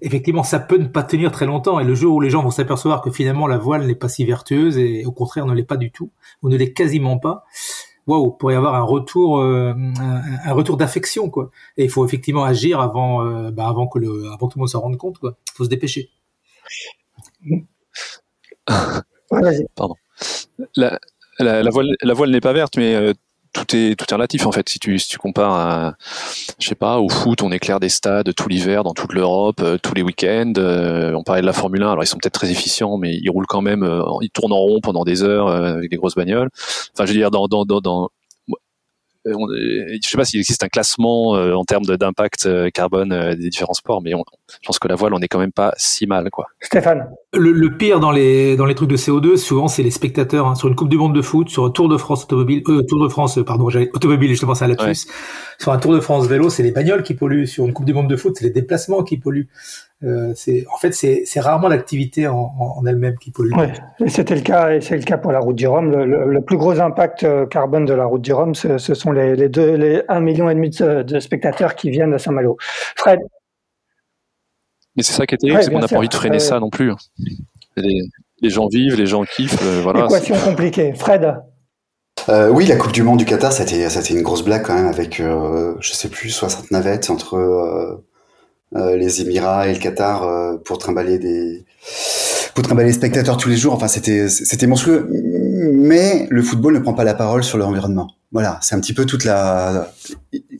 effectivement ça peut ne pas tenir très longtemps. Et le jour où les gens vont s'apercevoir que finalement la voile n'est pas si vertueuse et au contraire ne l'est pas du tout ou ne l'est quasiment pas waouh pourrait y avoir un retour euh, un, retour d'affection quoi. Et il faut effectivement agir avant euh, bah, avant que le avant tout le monde s'en rende compte quoi. Faut se dépêcher. <laughs> Pardon. La, la, la voile la voile n'est pas verte mais euh, tout est tout est relatif en fait. Si tu si tu compares, je sais pas, au foot, on éclaire des stades tout l'hiver dans toute l'Europe, euh, tous les week-ends. Euh, on parlait de la Formule 1, alors ils sont peut-être très efficients, mais ils roulent quand même, euh, ils tournent en rond pendant des heures avec des grosses bagnoles. Enfin, je veux dire, dans dans, dans euh, je ne sais pas s'il existe un classement euh, en termes d'impact euh, carbone des différents sports, mais je pense que la voile, on n'est quand même pas si mal, quoi. Stéphane. Le, pire dans les dans les trucs de CO2, souvent, c'est les spectateurs hein. sur une Coupe du Monde de foot, sur un Tour de France automobile, Tour de France, pardon, automobile, je pense à la puce. Sur un Tour de France vélo, c'est les bagnoles qui polluent. Sur une Coupe du Monde de foot, c'est les déplacements qui polluent. Euh, c'est en fait c'est rarement l'activité en, en, elle-même qui pollue. C'était le cas et c'est le cas pour la route du Rhum. Le, plus gros impact euh, carbone de la route du Rhum, ce, ce sont les, les, deux, les 1 million et demi de, spectateurs qui viennent à Saint-Malo. Fred? Mais c'est ça qui est terrible, c'est qu'on n'a pas envie de freiner ça non plus. Les, les, gens vivent, les gens kiffent. Euh, voilà. Équation compliquée. Fred? Euh, oui, la Coupe du Monde du Qatar, ça a été, ça a été une grosse blague quand même avec, euh, je sais plus, 60 navettes entre euh, euh, les Émirats et le Qatar euh, pour trimballer des pour trimballer spectateurs tous les jours. Enfin, c'était c'était monstrueux. Mais le football ne prend pas la parole sur l'environnement. Voilà, c'est un petit peu toute la.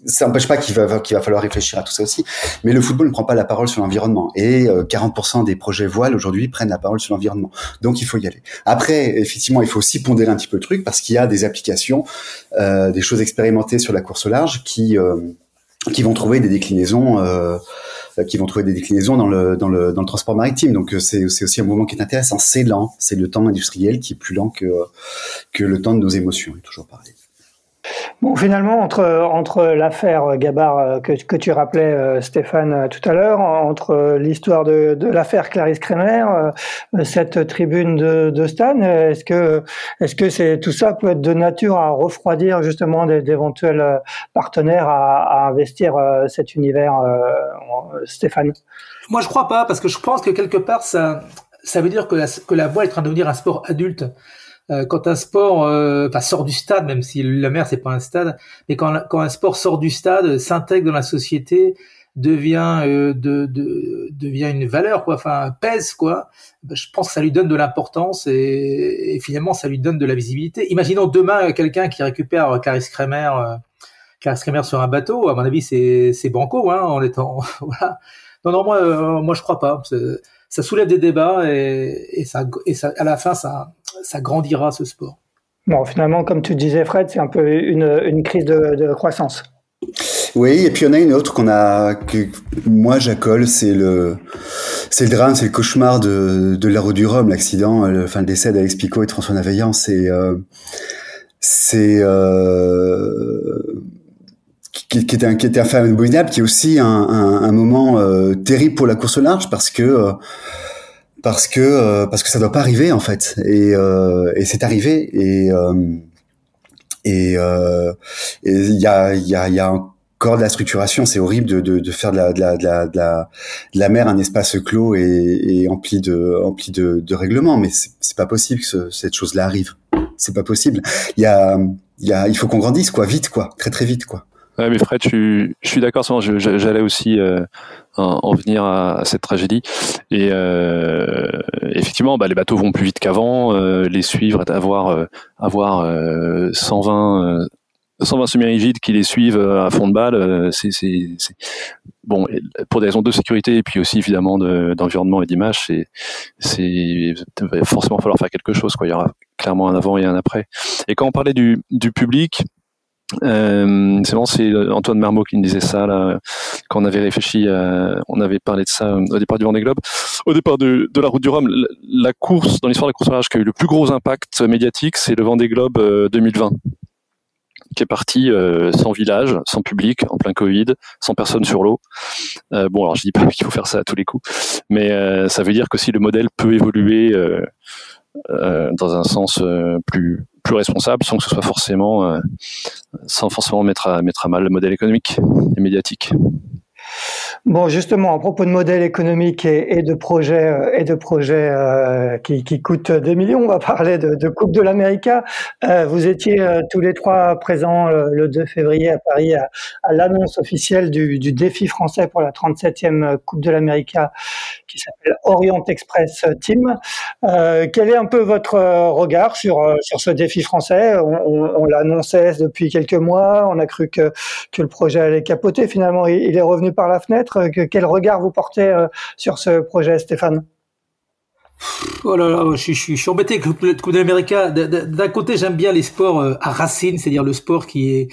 Ça n'empêche pas qu'il va qu'il va falloir réfléchir à tout ça aussi. Mais le football ne prend pas la parole sur l'environnement. Et 40% euh, des projets voiles aujourd'hui prennent la parole sur l'environnement. Donc il faut y aller. Après, effectivement, il faut aussi pondérer un petit peu le truc parce qu'il y a des applications, euh, des choses expérimentées sur la course au large qui euh, qui vont trouver des déclinaisons. Euh, euh, qui vont trouver des déclinaisons dans le, dans le, dans le transport maritime. Donc euh, c'est aussi un mouvement qui est intéressant. C'est lent, c'est le temps industriel qui est plus lent que, que le temps de nos émotions, toujours pareil. Bon, finalement, entre, entre l'affaire Gabar euh, que, que, tu rappelais, euh, Stéphane, euh, tout à l'heure, entre l'histoire de, de l'affaire Clarisse Kremer, cette tribune de, Stan, est-ce que, est-ce que c'est, tout ça peut être de nature à refroidir justement d'éventuels partenaires à, à, investir cet univers, Stéphane? Moi, je crois pas, parce que je pense que quelque part, ça, ça veut dire que la, que la voile est en train de devenir un sport adulte. Euh, quand un sport euh, sort du stade, même si la mer c'est pas un stade, mais quand, quand un sport sort du stade, s'intègre dans la société, devient euh, de, de, devient une valeur quoi, enfin pèse quoi. Ben, je pense que ça lui donne de l'importance et, et, finalement ça lui donne de la visibilité. Imaginons demain quelqu'un qui récupère Clarisse Kremer, euh, Kremer sur un bateau. À mon avis c'est c'est banco hein, en étant <laughs> voilà. Non non moi moi je crois pas. Ça soulève des débats et, et ça et ça à la fin ça ça grandira ce sport. Bon, finalement, comme tu disais, Fred, c'est un peu une, une crise de, de, croissance. Oui, et puis il y en a une autre qu'on a, que moi j'accole, c'est le, c'est le drame, c'est le cauchemar de, de la route du Rhum, l'accident, le, enfin le décès d'Alex Picot et de François Navaillant, c'est, euh, c'est, euh, qui, qui, était un, qui était un fait abominable, qui est aussi un, un, un moment euh, terrible pour la course au large parce que euh, parce que euh, parce que ça doit pas arriver en fait. Et, euh, et c'est arrivé. Et euh, et il y a il y a y a encore de la structuration. C'est horrible de, de, de, faire de la, de la, de la, de la, la mer un espace clos et, et empli de empli de, de règlements. Mais c'est pas possible que cette chose là arrive. C'est pas possible. Il y a il y a il faut qu'on grandisse quoi. Vite quoi. Très très vite quoi Ouais, mais Fred, je, suis d'accord. J'allais aussi euh, en venir à, cette tragédie. Et euh, effectivement, bah, les bateaux vont plus vite qu'avant. Euh, les suivre, avoir avoir 120 120 semi-rigides qui les suivent à fond de balle, c'est bon pour des raisons de sécurité et puis aussi évidemment d'environnement et d'image, c'est c'est forcément falloir faire quelque chose. Il y aura clairement un avant et un après. Et quand on parlait du public, euh, c'est bon, c'est Antoine Marmot qui me disait ça là, quand on avait réfléchi, on avait parlé de ça au départ du Vendée Globe, au départ de, la Route du Rhum. La, course dans l'histoire de la course large qui a eu le plus gros impact médiatique, c'est le Vendée Globe 2020 euh, qui est parti euh, sans village, sans public, en plein Covid, sans personne sur l'eau. Euh, bon, alors je dis pas <laughs> qu'il faut faire ça à tous les coups, mais euh, ça veut dire que si le modèle peut évoluer dans un sens plus plus responsable sans que ce soit forcément, euh, sans forcément mettre à, mettre à mal le modèle économique et médiatique. Bon, justement, à propos de modèles économiques et, de projets euh, et de projets euh, qui, coûtent des millions, on va parler de, Coupe de l'Amérique. Euh, vous étiez euh, tous les trois présents le 2 février à Paris à, l'annonce officielle du, défi français pour la 37e Coupe de l'Amérique qui s'appelle Orient Express Team. quel est un peu votre regard sur, sur ce défi français? On, on, on l'annonçait depuis quelques mois, on a cru que, que le projet allait capoter. Finalement, il, il est revenu par la fenêtre. Euh, quel regard vous portez euh, sur ce projet, Stéphane? Oh là là, je, suis embêté avec le Coupe d'Amérique. D'un côté, j'aime bien les sports euh, à racines, c'est-à-dire le sport qui est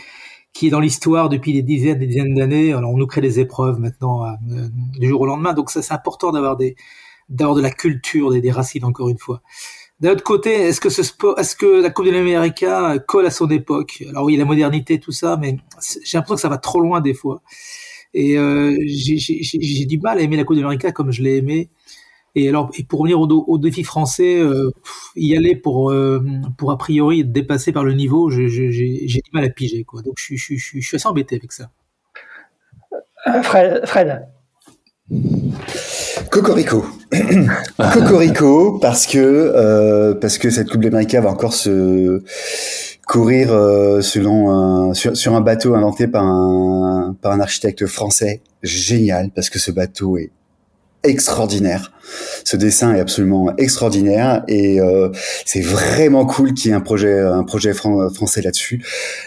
qui est dans l'histoire depuis des dizaines des dizaines d'années. Alors on nous crée des épreuves maintenant du jour au lendemain, donc ça c'est important d'avoir des d'avoir de la culture, des, des racines encore une fois. D'un autre côté, est-ce que ce sport, est-ce que la Coupe de l'Amérique colle à son époque? Alors oui, la modernité, tout ça, mais j'ai l'impression que ça va trop loin des fois. Et euh, j'ai du mal à aimer la Coupe d'Amérique comme je l'ai aimé. Et alors, et pour revenir au, au défi français, euh, y aller pour euh, pour a priori être dépassé par le niveau, j'ai du mal à piger quoi. Donc je, je, je, je suis assez embêté avec ça. Fred. Fred. Cocorico. <coughs> Cocorico parce que euh, parce que cette Coupe d'Amérique va encore se courir euh, selon un, sur, sur, un bateau inventé par un, par un architecte français génial parce que ce bateau est extraordinaire. Ce dessin est absolument extraordinaire et euh, c'est vraiment cool qu'il y ait un projet un projet français là-dessus.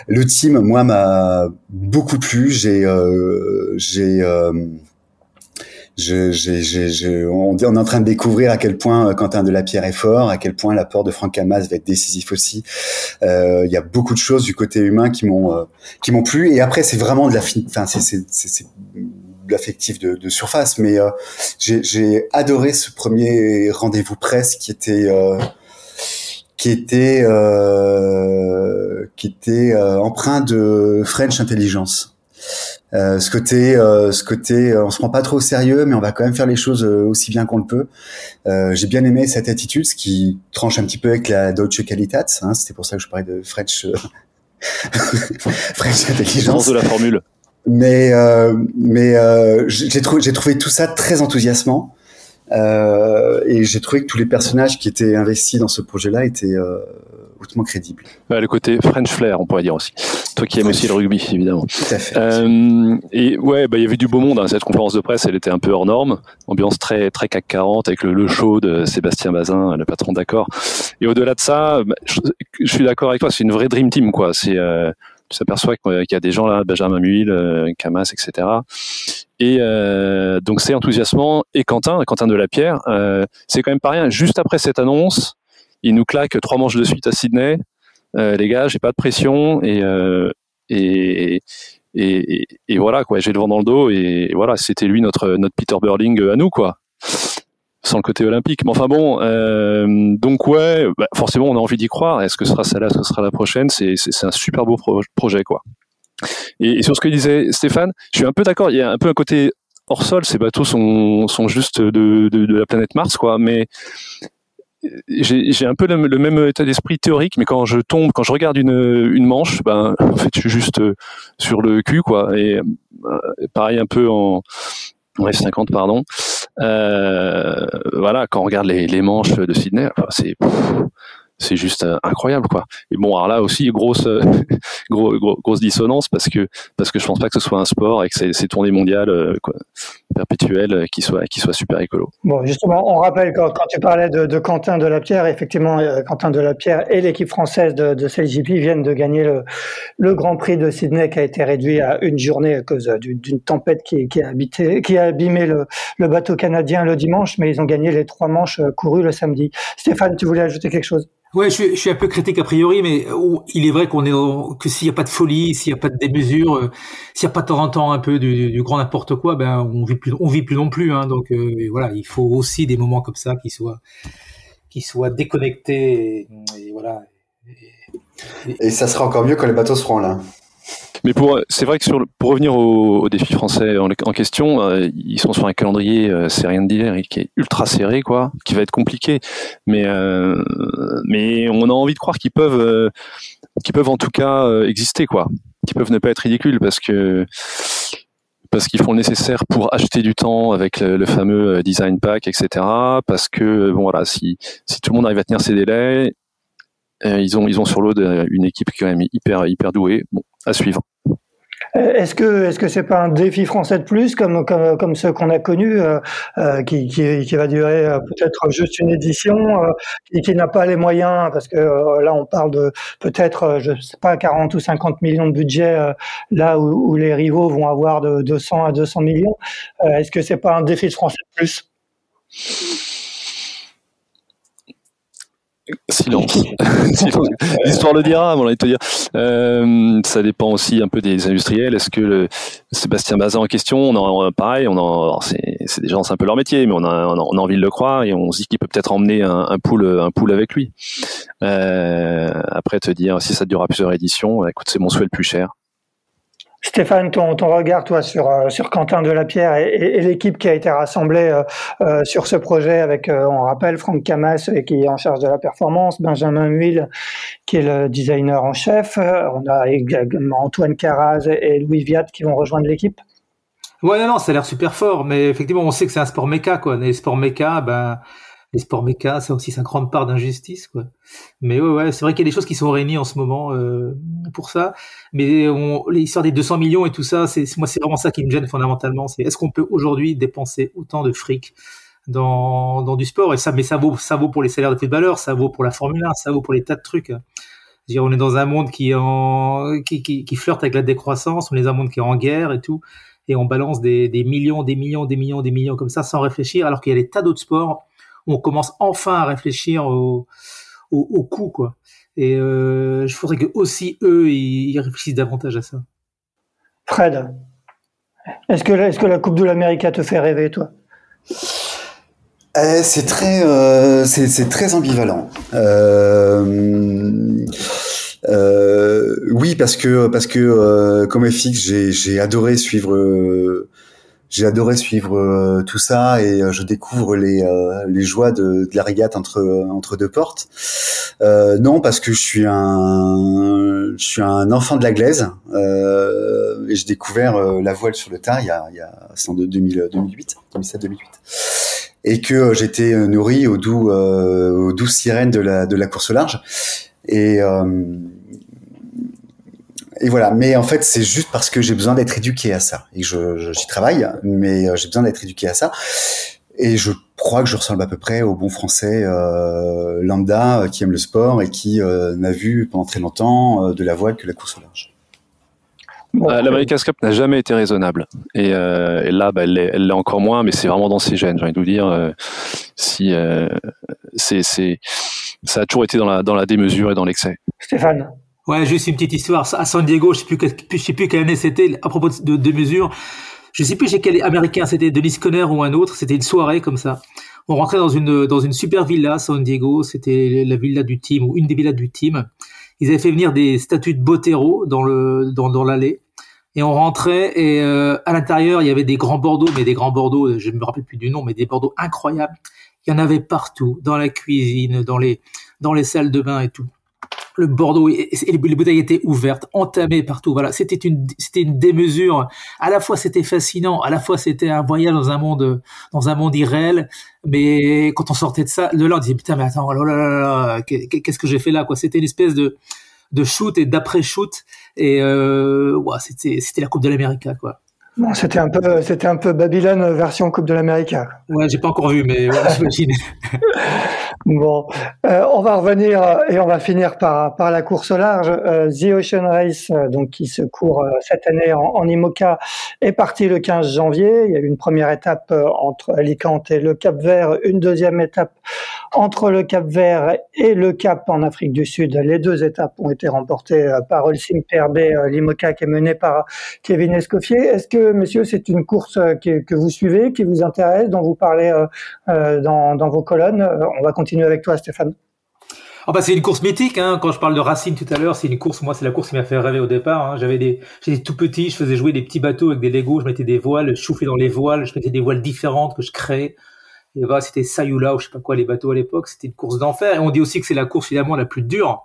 Le team, moi, m'a beaucoup plu. J'ai euh, j'ai je, je, on, est en train de découvrir à quel point euh, Quentin Delapierre est fort, à quel point l'apport de Franck Hamas va être décisif aussi. Euh, il y a beaucoup de choses du côté humain qui m'ont euh, qui m'ont plu. Et après, c'est vraiment de la, enfin, c'est de l'affectif de, de, surface. Mais euh, j'ai adoré ce premier rendez-vous presse qui était qui était qui était empreint de French intelligence. Euh, ce côté, euh, ce côté, euh, on se prend pas trop au sérieux, mais on va quand même faire les choses aussi bien qu'on le peut. J'ai bien aimé cette attitude, ce qui tranche un petit peu avec la Deutsche Qualitat. Hein, C'était pour ça que je parlais de French, <laughs> French intelligence. de la formule. Mais mais j'ai trouvé, j'ai trouvé tout ça très enthousiasmant. et j'ai trouvé que tous les personnages qui étaient investis dans ce projet-là étaient hautement crédible. le côté French flair, on pourrait dire aussi. Toi qui aimes aussi le rugby, évidemment. Tout à fait. Euh, et ouais, bah, il y avait du beau monde. Hein. Cette conférence de presse, elle était un peu hors norme. Ambiance très, très CAC 40 avec le, show de Sébastien Bazin, le patron d'accord. Et au-delà de ça, bah, je, suis d'accord avec toi, c'est une vraie dream team, quoi. C'est, euh, tu s'aperçois qu'il y a des gens là, Benjamin Muil, euh, Camas, etc. Et euh, donc c'est enthousiasmant. Et Quentin, Quentin de la Pierre, euh, c'est quand même pas rien. Juste après cette annonce, il nous claque trois manches de suite à Sydney. Euh, les gars, j'ai pas de pression et, euh, et, et, et, voilà quoi. J'ai le vent dans le dos et, voilà, c'était lui notre notre Peter Burling à nous quoi. Sans le côté olympique. Mais enfin bon, euh, donc ouais, bah, forcément on a envie d'y croire. Est-ce que ce sera celle-là, ce sera la prochaine? C'est c'est un super beau projet quoi. Et, sur ce que disait Stéphane, je suis un peu d'accord. Il y a un peu un côté hors sol. Ces bateaux sont sont juste de, de, de la planète Mars quoi. Mais j'ai un peu le, même état d'esprit théorique, mais quand je tombe, quand je regarde une, une manche, ben je suis juste euh, sur le cul quoi. Et euh, pareil un peu en, en F50 pardon. Euh, voilà, quand on regarde les, les manches de Sydney, c'est c'est juste euh, incroyable quoi. Et bon alors là aussi grosse euh, <laughs> grosse dissonance parce que parce que je pense pas que ce soit un sport et que ces, ces tournées mondiales euh, quoi, perpétuelles qui soient qui super écolo. Bon justement on rappelle quand, tu parlais de, de Quentin Delapierre effectivement Quentin Delapierre et l'équipe française de, de CLGP viennent de gagner le, Grand Prix de Sydney qui a été réduit à une journée à cause d'une tempête qui a abîmé le, le bateau canadien le dimanche mais ils ont gagné les trois manches courues le samedi. Stéphane tu voulais ajouter quelque chose? Ouais, je je suis, un peu critique a priori, mais il est vrai qu'on est que s'il n'y a pas de folie, s'il n'y a pas de démesure, euh, s'il n'y a pas de temps en temps un peu du, du grand n'importe quoi, ben on vit plus, on vit plus non plus. Hein, donc euh, voilà, il faut aussi des moments comme ça qui soient qui soient déconnectés et, voilà. Et, ça sera encore mieux quand les bateaux seront là. Mais pour, c'est vrai que sur, pour revenir au, au défi français en, en question, euh, ils sont sur un calendrier, euh, c'est rien de dire, qui est ultra serré, quoi, qui va être compliqué. Mais, euh, mais on a envie de croire qu'ils peuvent, euh, qu'ils peuvent en tout cas exister, quoi, qu'ils peuvent ne pas être ridicules, parce que parce qu'ils font le nécessaire pour acheter du temps avec le, fameux design pack, etc. Parce que bon voilà, si si tout le monde arrive à tenir ses délais, ils ont ils ont sur l'eau une équipe quand même hyper hyper douée. Bon, à suivre. Euh, est-ce que est-ce que c'est pas un défi français de plus comme comme, comme ceux qu'on a connus euh, euh, qui, qui, va durer peut-être juste une édition et qui n'a pas les moyens parce que là on parle de peut-être je sais pas 40 ou 50 millions de budget là où, où, les rivaux vont avoir de 200 à 200 millions. est-ce que c'est pas un défi de français de plus? Silence. <laughs> L'histoire le dira, on va te dire. Euh, ça dépend aussi un peu des industriels. Est-ce que le Sébastien Bazin en question, on en, pareil, on en, c'est des gens, c'est un peu leur métier, mais on a, on a envie de le croire et on se dit qu'il peut peut-être emmener un, un pool, un pool avec lui. Euh, après, te dire si ça durera plusieurs éditions, écoute, c'est mon souhait le plus cher. Stéphane, ton, ton regard, toi, sur, euh, sur Quentin Delapierre et, et, l'équipe qui a été rassemblée euh, euh sur ce projet avec, on rappelle, Franck Camas qui est en charge de la performance, Benjamin Huil qui est le designer en chef, on a également Antoine Caraz et Louis Viat qui vont rejoindre l'équipe. Ouais, non, non, ça a l'air super fort, mais effectivement, on sait que c'est un sport méca, quoi. Les sports méca, ben, les sports méca, c'est aussi une grande part d'injustice, quoi. Mais ouais, ouais c'est vrai qu'il y a des choses qui sont réunies en ce moment euh, pour ça. Mais l'histoire des 200 millions et tout ça, c'est moi, c'est vraiment ça qui me gêne fondamentalement. C'est est-ce qu'on peut aujourd'hui dépenser autant de fric dans, dans du sport? Et ça, mais ça vaut, ça vaut pour les salaires de footballeurs, ça vaut pour la Formule 1, ça vaut pour les tas de trucs. Dire, on est dans un monde qui, en, qui, qui, qui flirte avec la décroissance, on est dans un monde qui est en guerre et tout, et on balance des, des millions, des millions, des millions, des millions comme ça sans réfléchir, alors qu'il y a des tas d'autres sports on commence enfin à réfléchir au, au, coût, quoi. Et euh, je voudrais que aussi eux, ils, réfléchissent davantage à ça. Fred, est-ce que, est que la Coupe de l'Amérique te fait rêver, toi? Eh, c'est très, euh, c'est très ambivalent. Euh, oui, parce que parce que comme FX, j'ai adoré suivre j'ai adoré suivre euh, tout ça et euh, je découvre les, euh, les joies de, de, la régate entre entre deux portes. non, parce que je suis un je suis un enfant de la glaise et j'ai découvert la voile sur le tard il y a il y a c'est en 2000, 2008 2007 2008 et que j'étais nourri au doux aux douces sirènes de la de la course au large et et voilà. Mais en fait, c'est juste parce que j'ai besoin d'être éduqué à ça et je, j'y travaille, mais euh, j'ai besoin d'être éduqué à ça. Et je crois que je ressemble à peu près au bon français euh, lambda euh, qui aime le sport et qui euh, n'a vu pendant très longtemps euh, de la voile que la course au large. L'America's Cup n'a jamais été raisonnable. Et, et là, bah, elle l'est encore moins, mais c'est vraiment dans ses gènes. J'ai envie de vous dire, si c'est, c'est, ça a toujours été dans la, dans la démesure et dans l'excès. Stéphane Ouais, juste une petite histoire. À San Diego, je sais plus, sais plus quelle année c'était, à propos de, de mesures. Je sais plus chez quel américain c'était, Denis Conner ou un autre. C'était une soirée comme ça. On rentrait dans une, super villa, San Diego. C'était la villa du team ou une des villas du team. Ils avaient fait venir des statues de Botero dans l'allée. Et on rentrait et euh, à l'intérieur, il y avait des grands Bordeaux, mais des grands Bordeaux, je ne me rappelle plus du nom, mais des Bordeaux incroyables. Il y en avait partout, dans la cuisine, dans les, dans les salles de bain et tout le Bordeaux et, les bouteilles étaient ouvertes, entamées partout. Voilà, c'était une c'était une démesure. À la fois c'était fascinant, à la fois c'était un voyage dans un monde dans un monde irréel. Mais quand on sortait de ça, de là on disait putain mais attends, oh là là qu'est-ce que j'ai fait là quoi C'était une espèce de de shoot et d'après shoot et euh, ouais, c'était c'était la Coupe de l'Amérique quoi c'était un peu, c'était un peu Babylone version Coupe de l'Amérique. Ouais, j'ai pas encore vu, mais j'imagine. <laughs> bon, euh, on va revenir et on va finir par par la course au large. Euh, The Ocean Race, euh, donc qui se court cette année en, en, IMOCA, est parti le 15 janvier. Il y a eu une première étape entre Alicante et le Cap Vert, une deuxième étape entre le Cap Vert et le Cap en Afrique du Sud. Les deux étapes ont été remportées par Olsim PRB, l'IMOCA qui est mené par Kevin Escoffier. Est-ce que messieurs, c'est une course euh, que, vous suivez, qui vous intéresse, dont vous parlez euh, euh, dans, vos colonnes? On va continuer avec toi, Stéphane. Oh bah c'est une course mythique. Hein. Quand je parle de Racine tout à l'heure, c'est une course. Moi, c'est la course qui m'a fait rêver au départ. Hein. J'étais tout petit, je faisais jouer des petits bateaux avec des Legos. Je mettais des voiles, je chauffais dans les voiles, je mettais des voiles différentes que je créais. Et voilà, c'était Sayula ou je sais pas quoi les bateaux à l'époque. C'était une course d'enfer. Et on dit aussi que c'est la course finalement la plus dure.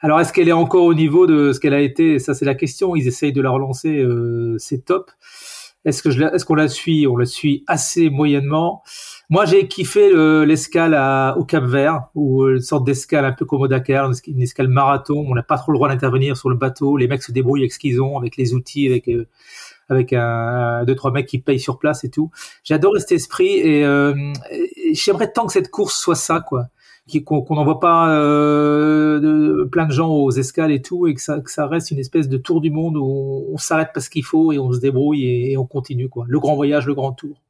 Alors est-ce qu'elle est encore au niveau de ce qu'elle a été? Ça c'est la question. Ils essayent de la relancer. c'est top. Est-ce que je est-ce qu'on la suit? On la suit assez moyennement. Moi, j'ai kiffé l'escale au Cap Vert, ou une sorte d'escale un peu comme au Dakar, une escale marathon. On n'a pas trop le droit d'intervenir sur le bateau. Les mecs se débrouillent avec ce qu'ils ont, avec les outils, avec euh, avec un, deux trois mecs qui payent sur place et tout. J'adore cet esprit et, euh, j'aimerais tant que cette course soit ça, quoi qu'on n'envoie pas euh, de, plein de gens aux escales et tout, et que ça, que ça reste une espèce de tour du monde où on, s'arrête parce qu'il faut et on se débrouille et, on continue quoi. Le grand voyage, le grand tour.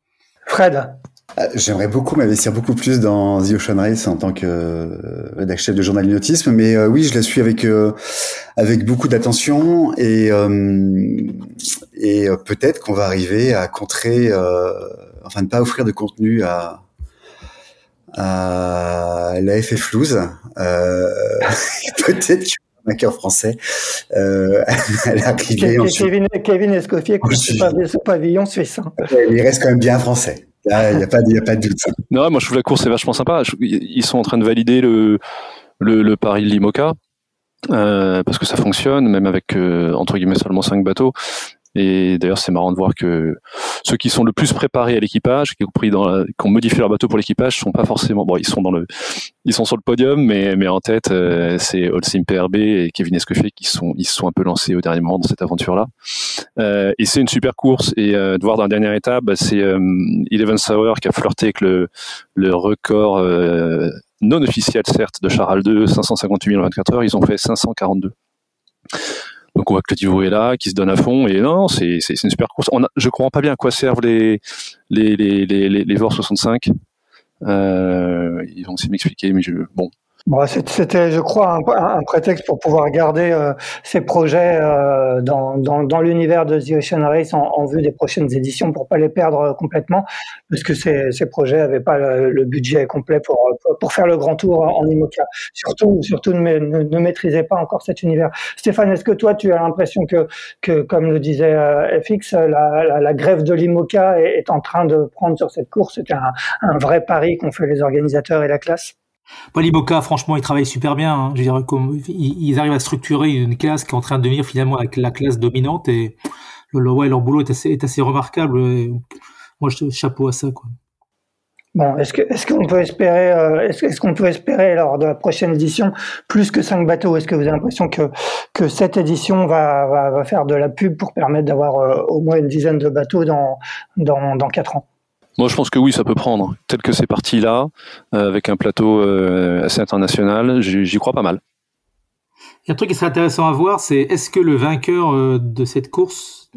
Fred. Euh, j'aimerais beaucoup m'investir beaucoup plus dans The Ocean Race en tant que euh, chef de journal nautisme, mais euh, oui, je la suis avec euh, avec beaucoup d'attention et et peut-être qu'on va arriver à contrer, enfin ne pas offrir de contenu à à la FF Loose. <laughs> peut-être un cœur français euh, <laughs> à l'arrivée. Kevin, Kevin Escoffier, quand ce pavillon suisse. Il reste quand même bien français. Il n'y a, pas, de doute. Non, moi je trouve la course est vachement sympa. Ils sont en train de valider le, le, le Paris-Limoca. Euh, parce que ça fonctionne, même avec euh, entre guillemets seulement 5 bateaux. Et d'ailleurs, c'est marrant de voir que ceux qui sont le plus préparés à l'équipage, qui ont modifié leur bateau pour l'équipage, sont pas forcément. Bon, ils sont dans le, ils sont sur le podium, mais en tête, euh, c'est Holcim PRB et Kevin Escoffier qui sont, ils se sont un peu lancés au dernier moment dans cette aventure-là. Euh, et c'est une super course. Et euh, de voir dans la dernière étape, bah, c'est euh, Eleven Sauer qui a flirté avec le record non officiel certes de Charles II, 558 000 en 24 heures. Ils ont fait 542. Donc on voit que est là, qui se donne à fond. Et non, c'est une super course. On a, je comprends pas bien à quoi servent les les les les, les, VOR 65. Euh, ils vont aussi m'expliquer, mais je, bon, c'était, je crois, un, prétexte pour pouvoir garder euh, ces projets euh, dans, dans, dans l'univers de The Ocean Race en, en, vue des prochaines éditions pour pas les perdre euh, complètement, parce que ces, ces projets n'avaient pas le, budget complet pour, pour faire le grand tour en IMOCA. Surtout, surtout ne, ne, maîtrisaient pas encore cet univers. Stéphane, est-ce que toi, tu as l'impression que, que, comme le disait FX, la, la, la grève de l'IMOCA est, est, en train de prendre sur cette course? C'était un, un vrai pari qu'ont fait les organisateurs et la classe? Bon, franchement, ils travaillent super bien. Hein. Je veux comme, ils, arrivent à structurer une classe qui est en train de devenir finalement la, classe dominante et le, ouais, leur boulot est assez, remarquable. moi, je chapeau à ça. Bon, est-ce qu'on peut espérer euh, est-ce, qu'on peut espérer lors de la prochaine édition plus que cinq bateaux? Est-ce que vous avez l'impression que que cette édition va, va, faire de la pub pour permettre d'avoir euh, au moins une dizaine de bateaux dans dans dans quatre ans? Moi, je pense que oui, ça peut prendre. Tel que c'est parti là, euh, avec un plateau euh, assez international, j'y crois pas mal. Il y a un truc qui serait intéressant à voir, c'est est-ce que le vainqueur euh, de cette course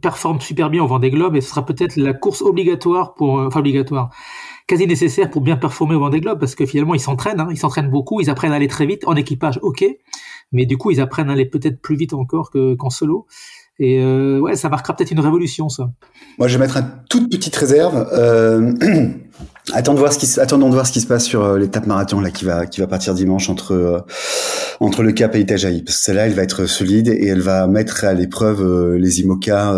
performe super bien au Vendée Globe et ce sera peut-être la course obligatoire pour, enfin obligatoire, quasi nécessaire pour bien performer au Vendée Globe parce que finalement ils s'entraînent, hein, ils s'entraînent beaucoup, ils apprennent à aller très vite en équipage, ok, mais du coup ils apprennent à aller peut-être plus vite encore qu'en solo. Et euh, ouais, ça marquera peut-être une révolution, ça. Moi, je vais mettre une toute petite réserve. Euh, <clears throat> attendons de voir ce qui, attendons de voir ce qui se passe sur euh, l'étape marathon là qui va qui va partir dimanche entre euh, entre le Cap et Itajaï. Parce que celle-là, elle va être solide et elle va mettre à l'épreuve euh, les IMOCA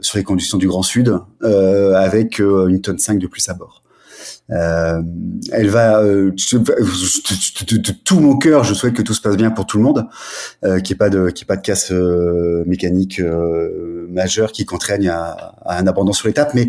sur les conditions du Grand Sud avec une tonne 5 de plus à bord. Euh, elle va euh, de, tout mon cœur, je souhaite que tout se passe bien pour tout le monde, euh, qu'il n'y ait pas de qu'il pas de casse euh, mécanique euh, majeure qui contraigne à, à un abandon sur l'étape, mais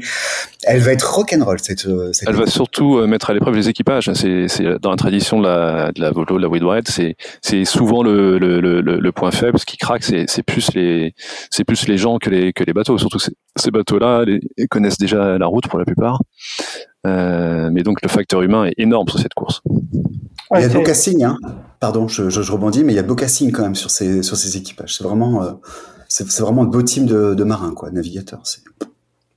elle va être rock'n'roll cette, cette Elle va surtout mettre à l'épreuve les équipages. C'est dans la tradition de la de la Volo, de la Wide c'est c'est souvent le, le, le, le, point faible, ce qui craque, c'est plus les c'est plus les gens que les que les bateaux. Surtout ces, ces bateaux-là, connaissent déjà la route pour la plupart. Euh, mais donc le facteur humain est énorme sur cette course. il y a de beau casting, hein. pardon, je, je, rebondis, mais il y a de beau casting quand même sur ces, sur ces équipages. C'est vraiment, euh, c'est, vraiment de beau team de, de marins, quoi, navigateurs. C'est...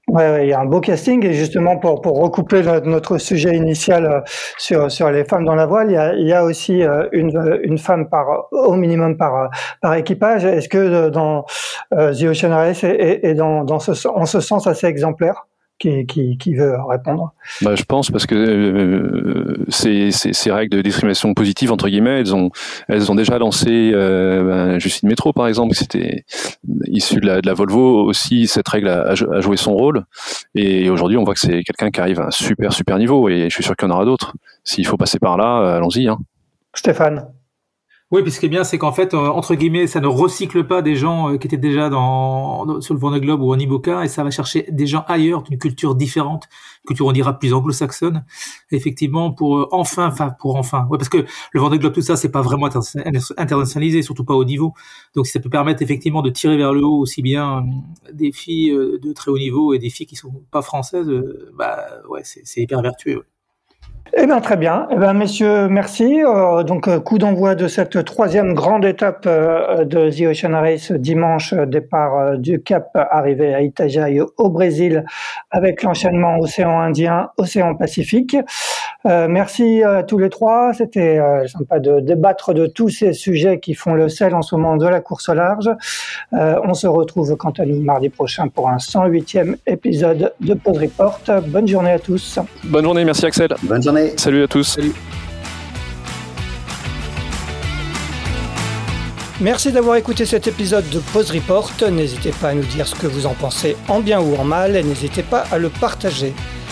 Ouais, il y a un beau casting et justement pour, pour recouper notre sujet initial euh, sur, sur les femmes dans la voile, il y a, il y a aussi une, une femme par au minimum par par équipage. Est-ce que dans The Ocean Race est, dans, dans ce, en ce sens assez exemplaire? Qui, veut répondre bah, Je pense parce que euh, ces, ces, règles de discrimination positive, entre guillemets, elles ont, elles ont déjà lancé euh, ben, Justine Métro, par exemple, c'était issu de la, de la, Volvo aussi, cette règle a, joué son rôle. Et aujourd'hui, on voit que c'est quelqu'un qui arrive à un super, super niveau et je suis sûr qu'il y en aura d'autres. S'il faut passer par là, allons-y. Hein. Stéphane Oui, puis bien, c'est qu'en fait, euh, entre guillemets, ça ne recycle pas des gens euh, qui étaient déjà dans, sur le Vendée Globe ou en Iboka, et ça va chercher des gens ailleurs, d'une culture différente, culture on dira plus anglo-saxonne, effectivement, pour euh, enfin, enfin, pour enfin, ouais, parce que le Vendée Globe, tout ça, c'est pas vraiment internationalisé, surtout pas au niveau. Donc, ça peut permettre effectivement de tirer vers le haut aussi bien des filles de très haut niveau et des filles qui sont pas françaises, bah ouais, c'est hyper vertueux. Eh bien, très bien. Eh bien, messieurs, merci. Euh, donc, euh, coup d'envoi de cette troisième grande étape euh, de The Ocean Race dimanche, départ du Cap, arrivé à Itajaí au Brésil, avec l'enchaînement océan Indien, océan Pacifique. Merci à tous les trois. C'était sympa de débattre de tous ces sujets qui font le sel en ce moment de la course au large. on se retrouve quant à nous mardi prochain pour un 108e épisode de Pause Report. Bonne journée à tous. Bonne journée, merci Axel. Bonne journée. Salut à tous. Merci d'avoir écouté cet épisode de Pause Report. N'hésitez pas à nous dire ce que vous en pensez en bien ou en mal et n'hésitez pas à le partager.